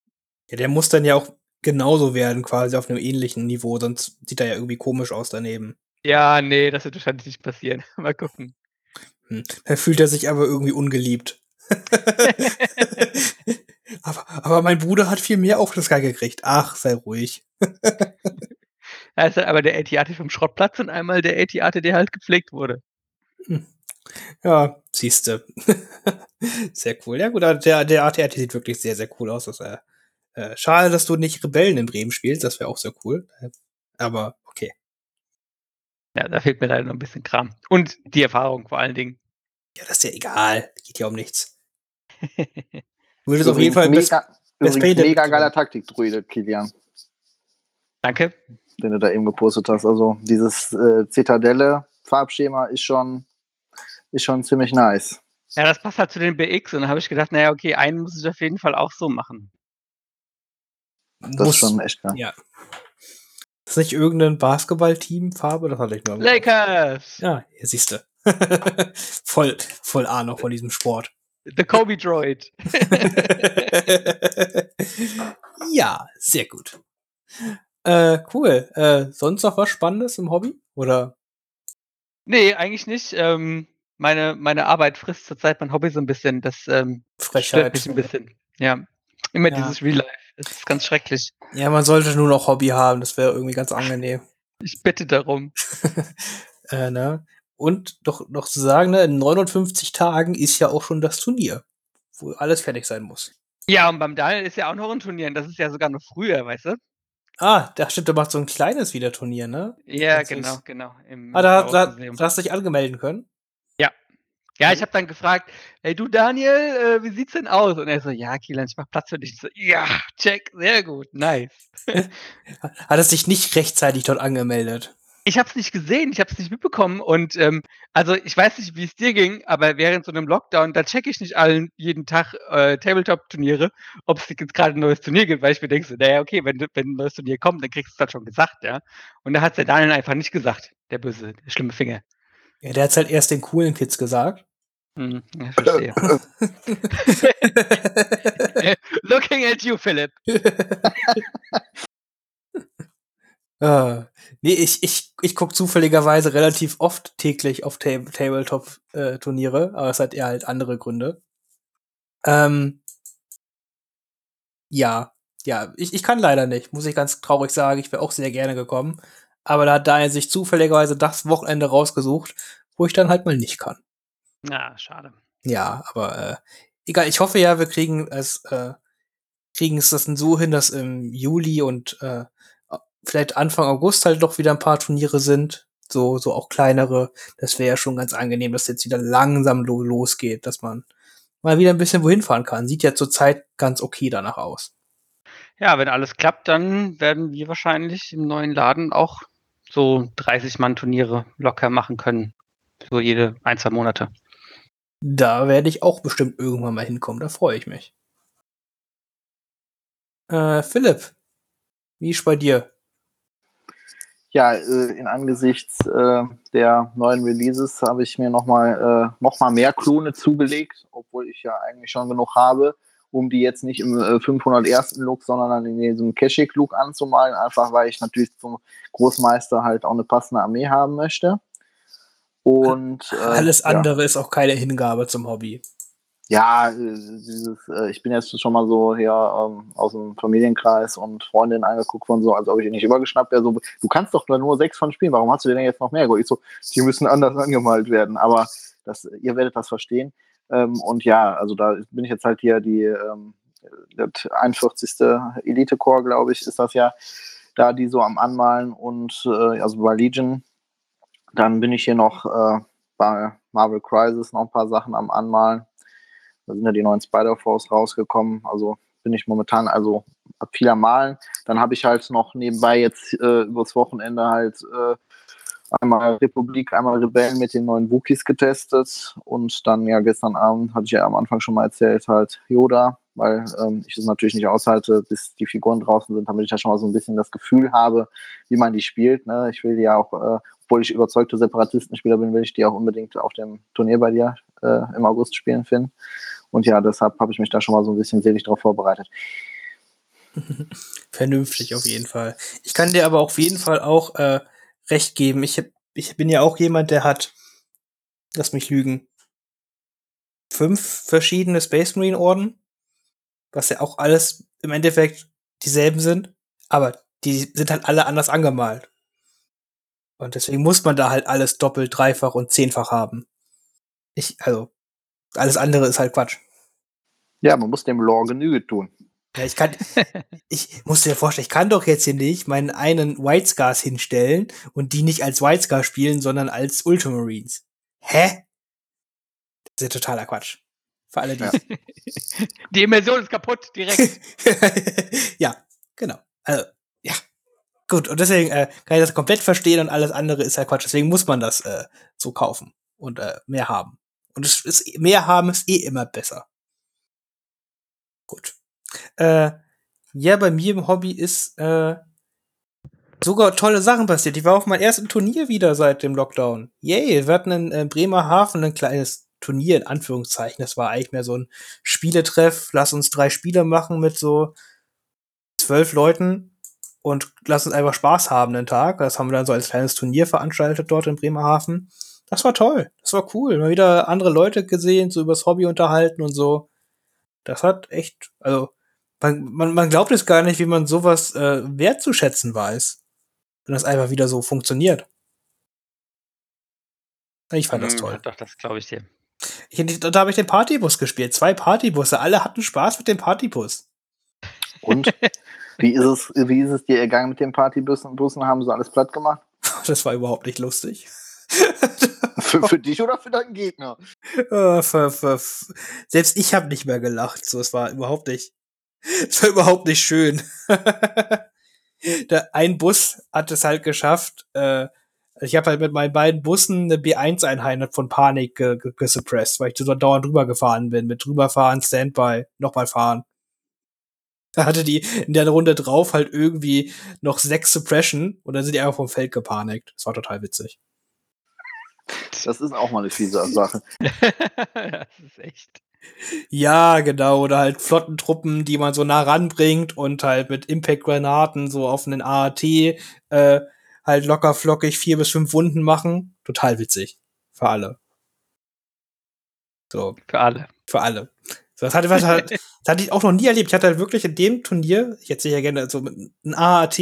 Ja, der muss dann ja auch genauso werden, quasi auf einem ähnlichen Niveau, sonst sieht er ja irgendwie komisch aus daneben. Ja, nee, das wird wahrscheinlich nicht passieren. Mal gucken. Hm. Dann fühlt er sich aber irgendwie ungeliebt. aber, aber mein Bruder hat viel mehr Aufmerksamkeit gekriegt. Ach, sei ruhig. Da ist halt aber der AT-AT vom Schrottplatz und einmal der AT-AT, der halt gepflegt wurde. Ja, siehste. sehr cool. Ja gut, der, der ATRT sieht wirklich sehr, sehr cool aus. Das, äh, äh, schade, dass du nicht Rebellen in Bremen spielst. Das wäre auch sehr cool. Äh, Aber. Ja, da fehlt mir leider noch ein bisschen Kram. Und die Erfahrung vor allen Dingen. Ja, das ist ja egal. Geht ja um nichts. Du würdest auf jeden Fall mega, übrigens Painted- mega geiler Taktik-Druide, Kilian, Danke. den du da eben gepostet hast. Also dieses äh, Zitadelle-Farbschema ist schon, ist schon ziemlich nice. Ja, das passt halt zu den BX und dann habe ich gedacht, naja, okay, einen muss ich auf jeden Fall auch so machen. Das muss, ist schon echt geil. Ja. Ist nicht irgendein Basketball-Team-Farbe? Das hatte ich nur. Lakers! Ja, hier siehst du. voll, voll Ahnung von diesem Sport. The Kobe Droid. ja, sehr gut. Äh, cool. Äh, sonst noch was Spannendes im Hobby? Oder? nee, eigentlich nicht. Ähm, meine, meine Arbeit frisst zurzeit mein Hobby so ein bisschen. Das ähm, stört Frechheit. mich ein bisschen. Ja. Immer Ja. dieses Real Life. Das ist ganz schrecklich. Ja, man sollte nur noch Hobby haben. Das wäre irgendwie ganz angenehm. Ich bitte darum. äh, ne? Und doch noch zu sagen, ne, in 59 Tagen ist ja auch schon das Turnier, wo alles fertig sein muss. Ja, und beim Daniel ist ja auch noch ein Turnier. Das ist ja sogar noch früher, weißt du? Ah, da stimmt, der macht so ein kleines wieder Turnier, ne? Ja, Das genau, ist- genau. Im Ah, da, da, da hast du dich angemelden können. Ja, ich habe dann gefragt, hey du Daniel, äh, wie sieht's denn aus? Und er so, ja, Kielan, ich mach Platz für dich. Ich so, ja, check, sehr gut, nice. Hat es sich nicht rechtzeitig dort angemeldet. Ich habe es nicht gesehen, ich habe es nicht mitbekommen und ähm, also ich weiß nicht, wie es dir ging, aber während so einem Lockdown, da checke ich nicht allen jeden Tag äh, Tabletop-Turniere, ob es jetzt gerade ein neues Turnier gibt, weil ich mir denke, so, naja, okay, wenn, wenn ein neues Turnier kommt, dann kriegst du es dann schon gesagt, ja. Und da hat der Daniel einfach nicht gesagt, der böse, der schlimme Finger. Ja, der hat's halt erst den coolen Kids gesagt. Hm, ja, verstehe. Looking at you, Philipp. Ah, nee, ich, ich, ich gucke zufälligerweise relativ oft täglich auf Ta Tabletop-Turniere, aber es hat eher halt andere Gründe. Ähm, ja, ja, ich, ich kann leider nicht, muss ich ganz traurig sagen. Ich wäre auch sehr gerne gekommen. Aber da hat Daniel sich zufälligerweise das Wochenende rausgesucht, wo ich dann halt mal nicht kann. Na, schade. Ja, aber äh, egal, ich hoffe ja, wir kriegen es, äh, kriegen es das so hin, dass im Juli und äh, vielleicht Anfang August halt doch wieder ein paar Turniere sind. So, so auch kleinere. Das wäre ja schon ganz angenehm, dass jetzt wieder langsam lo losgeht, dass man mal wieder ein bisschen wohin fahren kann. Sieht ja zurzeit ganz okay danach aus. Ja, wenn alles klappt, dann werden wir wahrscheinlich im neuen Laden auch so 30 Mann Turniere locker machen können. So jede ein, zwei Monate. Da werde ich auch bestimmt irgendwann mal hinkommen. Da freue ich mich. Äh, Philipp, wie ist bei dir? Ja, äh, in angesichts äh, der neuen Releases habe ich mir nochmal äh, noch mal mehr Klone zugelegt, obwohl ich ja eigentlich schon genug habe, um die jetzt nicht im äh, 501. Look, sondern dann in diesem Keshik-Look anzumalen, einfach weil ich natürlich zum Großmeister halt auch eine passende Armee haben möchte. Und äh, Alles ja. andere ist auch keine Hingabe zum Hobby. Ja, äh, dieses, äh, ich bin jetzt schon mal so hier ähm, aus dem Familienkreis und Freundinnen angeguckt von so, als ob ich ihn nicht übergeschnappt wäre. So, du kannst doch da nur sechs von spielen, warum hast du denn jetzt noch mehr? Ich so, die müssen anders angemalt werden, aber das, ihr werdet das verstehen. Ähm, und ja, also da bin ich jetzt halt hier die ähm, das 41. Elite Core, glaube ich, ist das ja, da die so am Anmalen und äh, also bei Legion. Dann bin ich hier noch äh, bei Marvel Crisis noch ein paar Sachen am Anmalen. Da sind ja die neuen Spider-Force rausgekommen. Also bin ich momentan also viel am Malen. Dann habe ich halt noch nebenbei jetzt äh, übers Wochenende halt äh, einmal Republik, einmal Rebellen mit den neuen Wookies getestet und dann ja gestern Abend, hatte ich ja am Anfang schon mal erzählt, halt Yoda, weil ähm, ich es natürlich nicht aushalte, bis die Figuren draußen sind, damit ich ja schon mal so ein bisschen das Gefühl habe, wie man die spielt. Ne? Ich will die ja auch, äh, obwohl ich überzeugte Separatistenspieler bin, will ich die auch unbedingt auf dem Turnier bei dir äh, im August spielen finden. Und ja, deshalb habe ich mich da schon mal so ein bisschen selig darauf vorbereitet. Vernünftig auf jeden Fall. Ich kann dir aber auf jeden Fall auch äh, recht geben. Ich, ich bin ja auch jemand, der hat, lass mich lügen, fünf verschiedene Space Marine Orden, was ja auch alles im Endeffekt dieselben sind, aber die sind halt alle anders angemalt. Und deswegen muss man da halt alles doppelt, dreifach und zehnfach haben. Ich, also, alles andere ist halt Quatsch. Ja, man muss dem Lore Genüge tun. Ja, ich kann, ich muss dir vorstellen, ich kann doch jetzt hier nicht meinen einen White Scars hinstellen und die nicht als White Scar spielen, sondern als Ultramarines. Hä? Das ist ja totaler Quatsch. Für alle, die. Ja. Die Immersion ist kaputt, direkt. ja, genau. Also, ja. Gut, und deswegen äh, kann ich das komplett verstehen und alles andere ist ja Quatsch. Deswegen muss man das äh, so kaufen und äh, mehr haben. Und es ist, mehr haben ist eh immer besser. Gut. Äh, ja, bei mir im Hobby ist äh, sogar tolle Sachen passiert. Ich war auf meinem ersten Turnier wieder seit dem Lockdown. Yay, wir hatten in äh, Bremerhaven ein kleines Turnier, in Anführungszeichen. Das war eigentlich mehr so ein Spieletreff. Lass uns drei Spiele machen mit so zwölf Leuten und lass uns einfach Spaß haben den Tag. Das haben wir dann so als kleines Turnier veranstaltet dort in Bremerhaven. Das war toll. Das war cool. Mal wieder andere Leute gesehen, so übers Hobby unterhalten und so. Das hat echt, also man, man, man glaubt es gar nicht, wie man sowas äh, wertzuschätzen weiß. Wenn das einfach wieder so funktioniert. Ich fand das mhm, toll. Doch, das glaube ich dir. Ich, da habe ich den Partybus gespielt. Zwei Partybusse. Alle hatten Spaß mit dem Partybus. Und? wie, ist es, wie ist es dir ergangen mit den Partybussen? Bussen? Haben sie alles platt gemacht? Das war überhaupt nicht lustig. für, für dich oder für deinen Gegner? Für, für, selbst ich habe nicht mehr gelacht. So, es war überhaupt nicht. Es war überhaupt nicht schön. Der, ein Bus hat es halt geschafft. Äh, ich habe halt mit meinen beiden Bussen eine B1-Einheit von Panik ge ge gesuppressed, weil ich so dauernd drüber gefahren bin. Mit drüberfahren, Standby, nochmal fahren. Da hatte die in der Runde drauf halt irgendwie noch sechs Suppression und dann sind die einfach vom Feld gepanikt. Das war total witzig. Das ist auch mal eine fiese Sache. das ist echt. Ja, genau. Oder halt Flottentruppen, die man so nah ranbringt und halt mit Impact-Granaten so auf einen AAT äh, halt locker flockig vier bis fünf Wunden machen. Total witzig. Für alle. So. Für alle. Für alle. So, das, hatte, das, hatte, das hatte ich auch noch nie erlebt. Ich hatte halt wirklich in dem Turnier, ich erzähle ja gerne, so mit einem AAT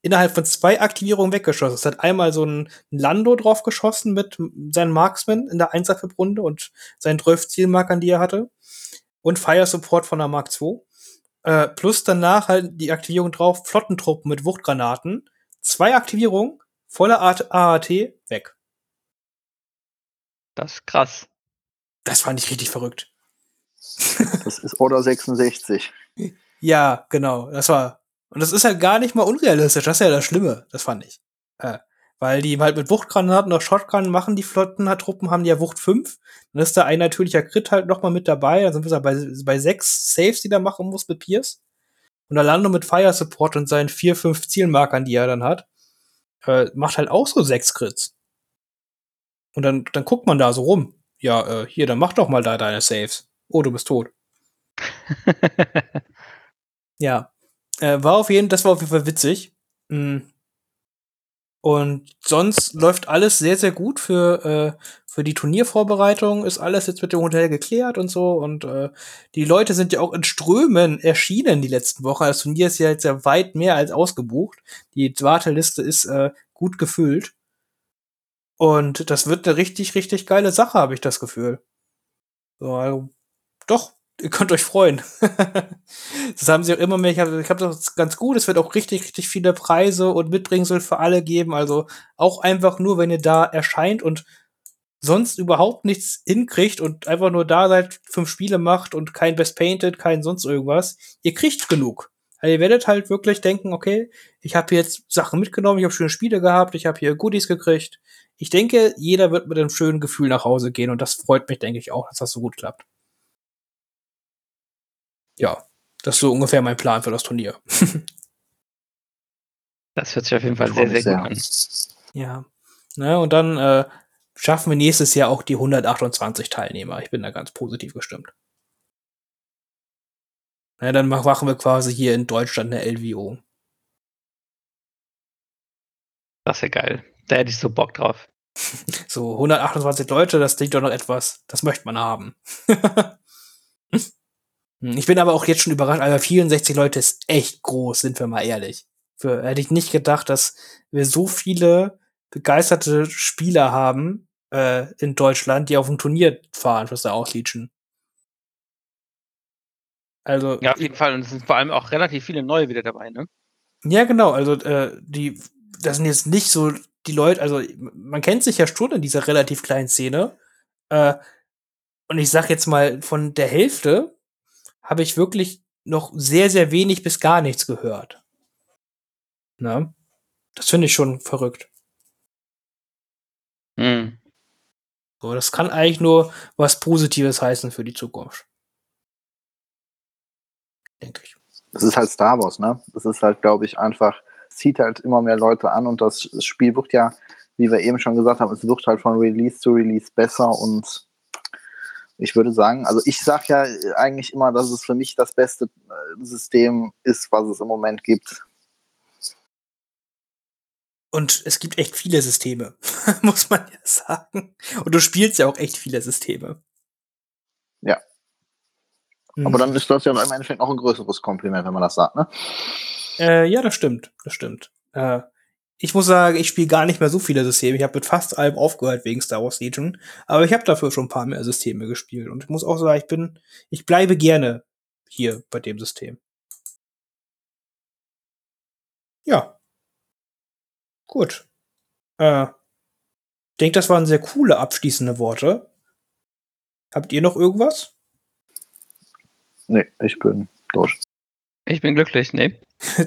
innerhalb von zwei Aktivierungen weggeschossen. Es hat einmal so ein Lando drauf geschossen mit seinem Marksman in der Einser-Runde und seinen 12 Zielmarkern, die er hatte. Und Fire Support von der Mark II. Äh, plus danach halt die Aktivierung drauf, Flottentruppen mit Wuchtgranaten. Zwei Aktivierungen, voller AAT, weg. Das ist krass. Das fand ich richtig verrückt. Das ist Order 66. Ja, genau. Das war. Und das ist halt gar nicht mal unrealistisch. Das ist ja das Schlimme. Das fand ich. Äh, weil die halt mit Wuchtgranaten noch Shotgun machen, die Flottentruppen haben ja Wucht 5. Dann ist da ein natürlicher Crit halt noch mal mit dabei. Dann sind wir bei, bei sechs Saves, die er machen muss mit Pierce. Und Alando mit Fire Support und seinen vier, fünf Zielmarkern, die er dann hat, äh, macht halt auch so sechs Crits. Und dann, dann guckt man da so rum. Ja, äh, hier, dann mach doch mal da deine Saves. Oh, du bist tot. ja. Äh, war auf jeden, das war auf jeden Fall witzig. Mhm. Und sonst läuft alles sehr, sehr gut für, äh, für die Turniervorbereitung. Ist alles jetzt mit dem Hotel geklärt und so. Und äh, die Leute sind ja auch in Strömen erschienen die letzten Wochen. Das Turnier ist ja jetzt ja weit mehr als ausgebucht. Die Warteliste ist äh, gut gefüllt. Und das wird eine richtig, richtig geile Sache, habe ich das Gefühl. So, also, doch, ihr könnt euch freuen. das haben sie auch immer mehr. Ich habe hab das ganz gut. Es wird auch richtig, richtig viele Preise und Mitbringsel für alle geben. Also auch einfach nur, wenn ihr da erscheint und sonst überhaupt nichts hinkriegt und einfach nur da seid, fünf Spiele macht und kein Best Painted, kein sonst irgendwas, ihr kriegt genug. Also ihr werdet halt wirklich denken, okay, ich habe jetzt Sachen mitgenommen, ich habe schöne Spiele gehabt, ich habe hier Goodies gekriegt. Ich denke, jeder wird mit einem schönen Gefühl nach Hause gehen und das freut mich, denke ich auch, dass das so gut klappt. Ja, das ist so ungefähr mein Plan für das Turnier. das hört sich auf jeden Fall sehr, sehr, sehr gut an. Ja. Ne, und dann äh, schaffen wir nächstes Jahr auch die 128 Teilnehmer. Ich bin da ganz positiv gestimmt. Ja, dann machen wir quasi hier in Deutschland eine LWO. Das wäre geil. Da hätte ich so Bock drauf. So, 128 Leute, das klingt doch noch etwas, das möchte man haben. ich bin aber auch jetzt schon überrascht, aber 64 Leute ist echt groß, sind wir mal ehrlich. Für, hätte ich nicht gedacht, dass wir so viele begeisterte Spieler haben äh, in Deutschland, die auf ein Turnier fahren fürs Ausleachen. Also ja, auf jeden Fall. Und es sind vor allem auch relativ viele neue wieder dabei, ne? Ja, genau. Also äh, die, das sind jetzt nicht so die Leute. Also man kennt sich ja schon in dieser relativ kleinen Szene. Äh, und ich sag jetzt mal von der Hälfte habe ich wirklich noch sehr sehr wenig bis gar nichts gehört. Na, das finde ich schon verrückt. Hm. So, das kann eigentlich nur was Positives heißen für die Zukunft denke ich. Das ist halt Star Wars, ne? Das ist halt, glaube ich, einfach, zieht halt immer mehr Leute an und das Spiel wird ja, wie wir eben schon gesagt haben, es wird halt von Release zu Release besser und ich würde sagen, also ich sage ja eigentlich immer, dass es für mich das beste äh, System ist, was es im Moment gibt. Und es gibt echt viele Systeme, muss man ja sagen. Und du spielst ja auch echt viele Systeme. Ja. Mhm. Aber dann ist das ja im Endeffekt auch ein größeres Kompliment, wenn man das sagt, ne? Äh, ja, das stimmt. Das stimmt. Äh, ich muss sagen, ich spiele gar nicht mehr so viele Systeme. Ich habe mit fast allem aufgehört wegen Star Wars Legion. Aber ich habe dafür schon ein paar mehr Systeme gespielt. Und ich muss auch sagen, ich bin, ich bleibe gerne hier bei dem System. Ja. Gut. Äh, ich denke, das waren sehr coole abschließende Worte. Habt ihr noch irgendwas? Nee, ich bin durch. Ich bin glücklich, nee.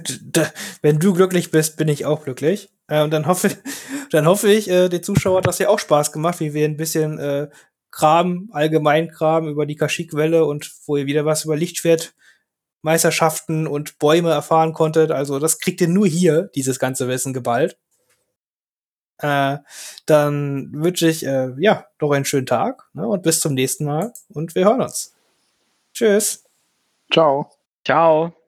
Wenn du glücklich bist, bin ich auch glücklich. Äh, und dann hoffe, dann hoffe ich, äh, den Zuschauer hat das ja auch Spaß gemacht, wie wir ein bisschen äh, Kram, allgemein Kram über die Kaschikwelle und wo ihr wieder was über Lichtschwertmeisterschaften und Bäume erfahren konntet. Also das kriegt ihr nur hier, dieses ganze Wissen geballt. Äh, dann wünsche ich äh, ja noch einen schönen Tag ne, und bis zum nächsten Mal und wir hören uns. Tschüss. Ciao. Ciao.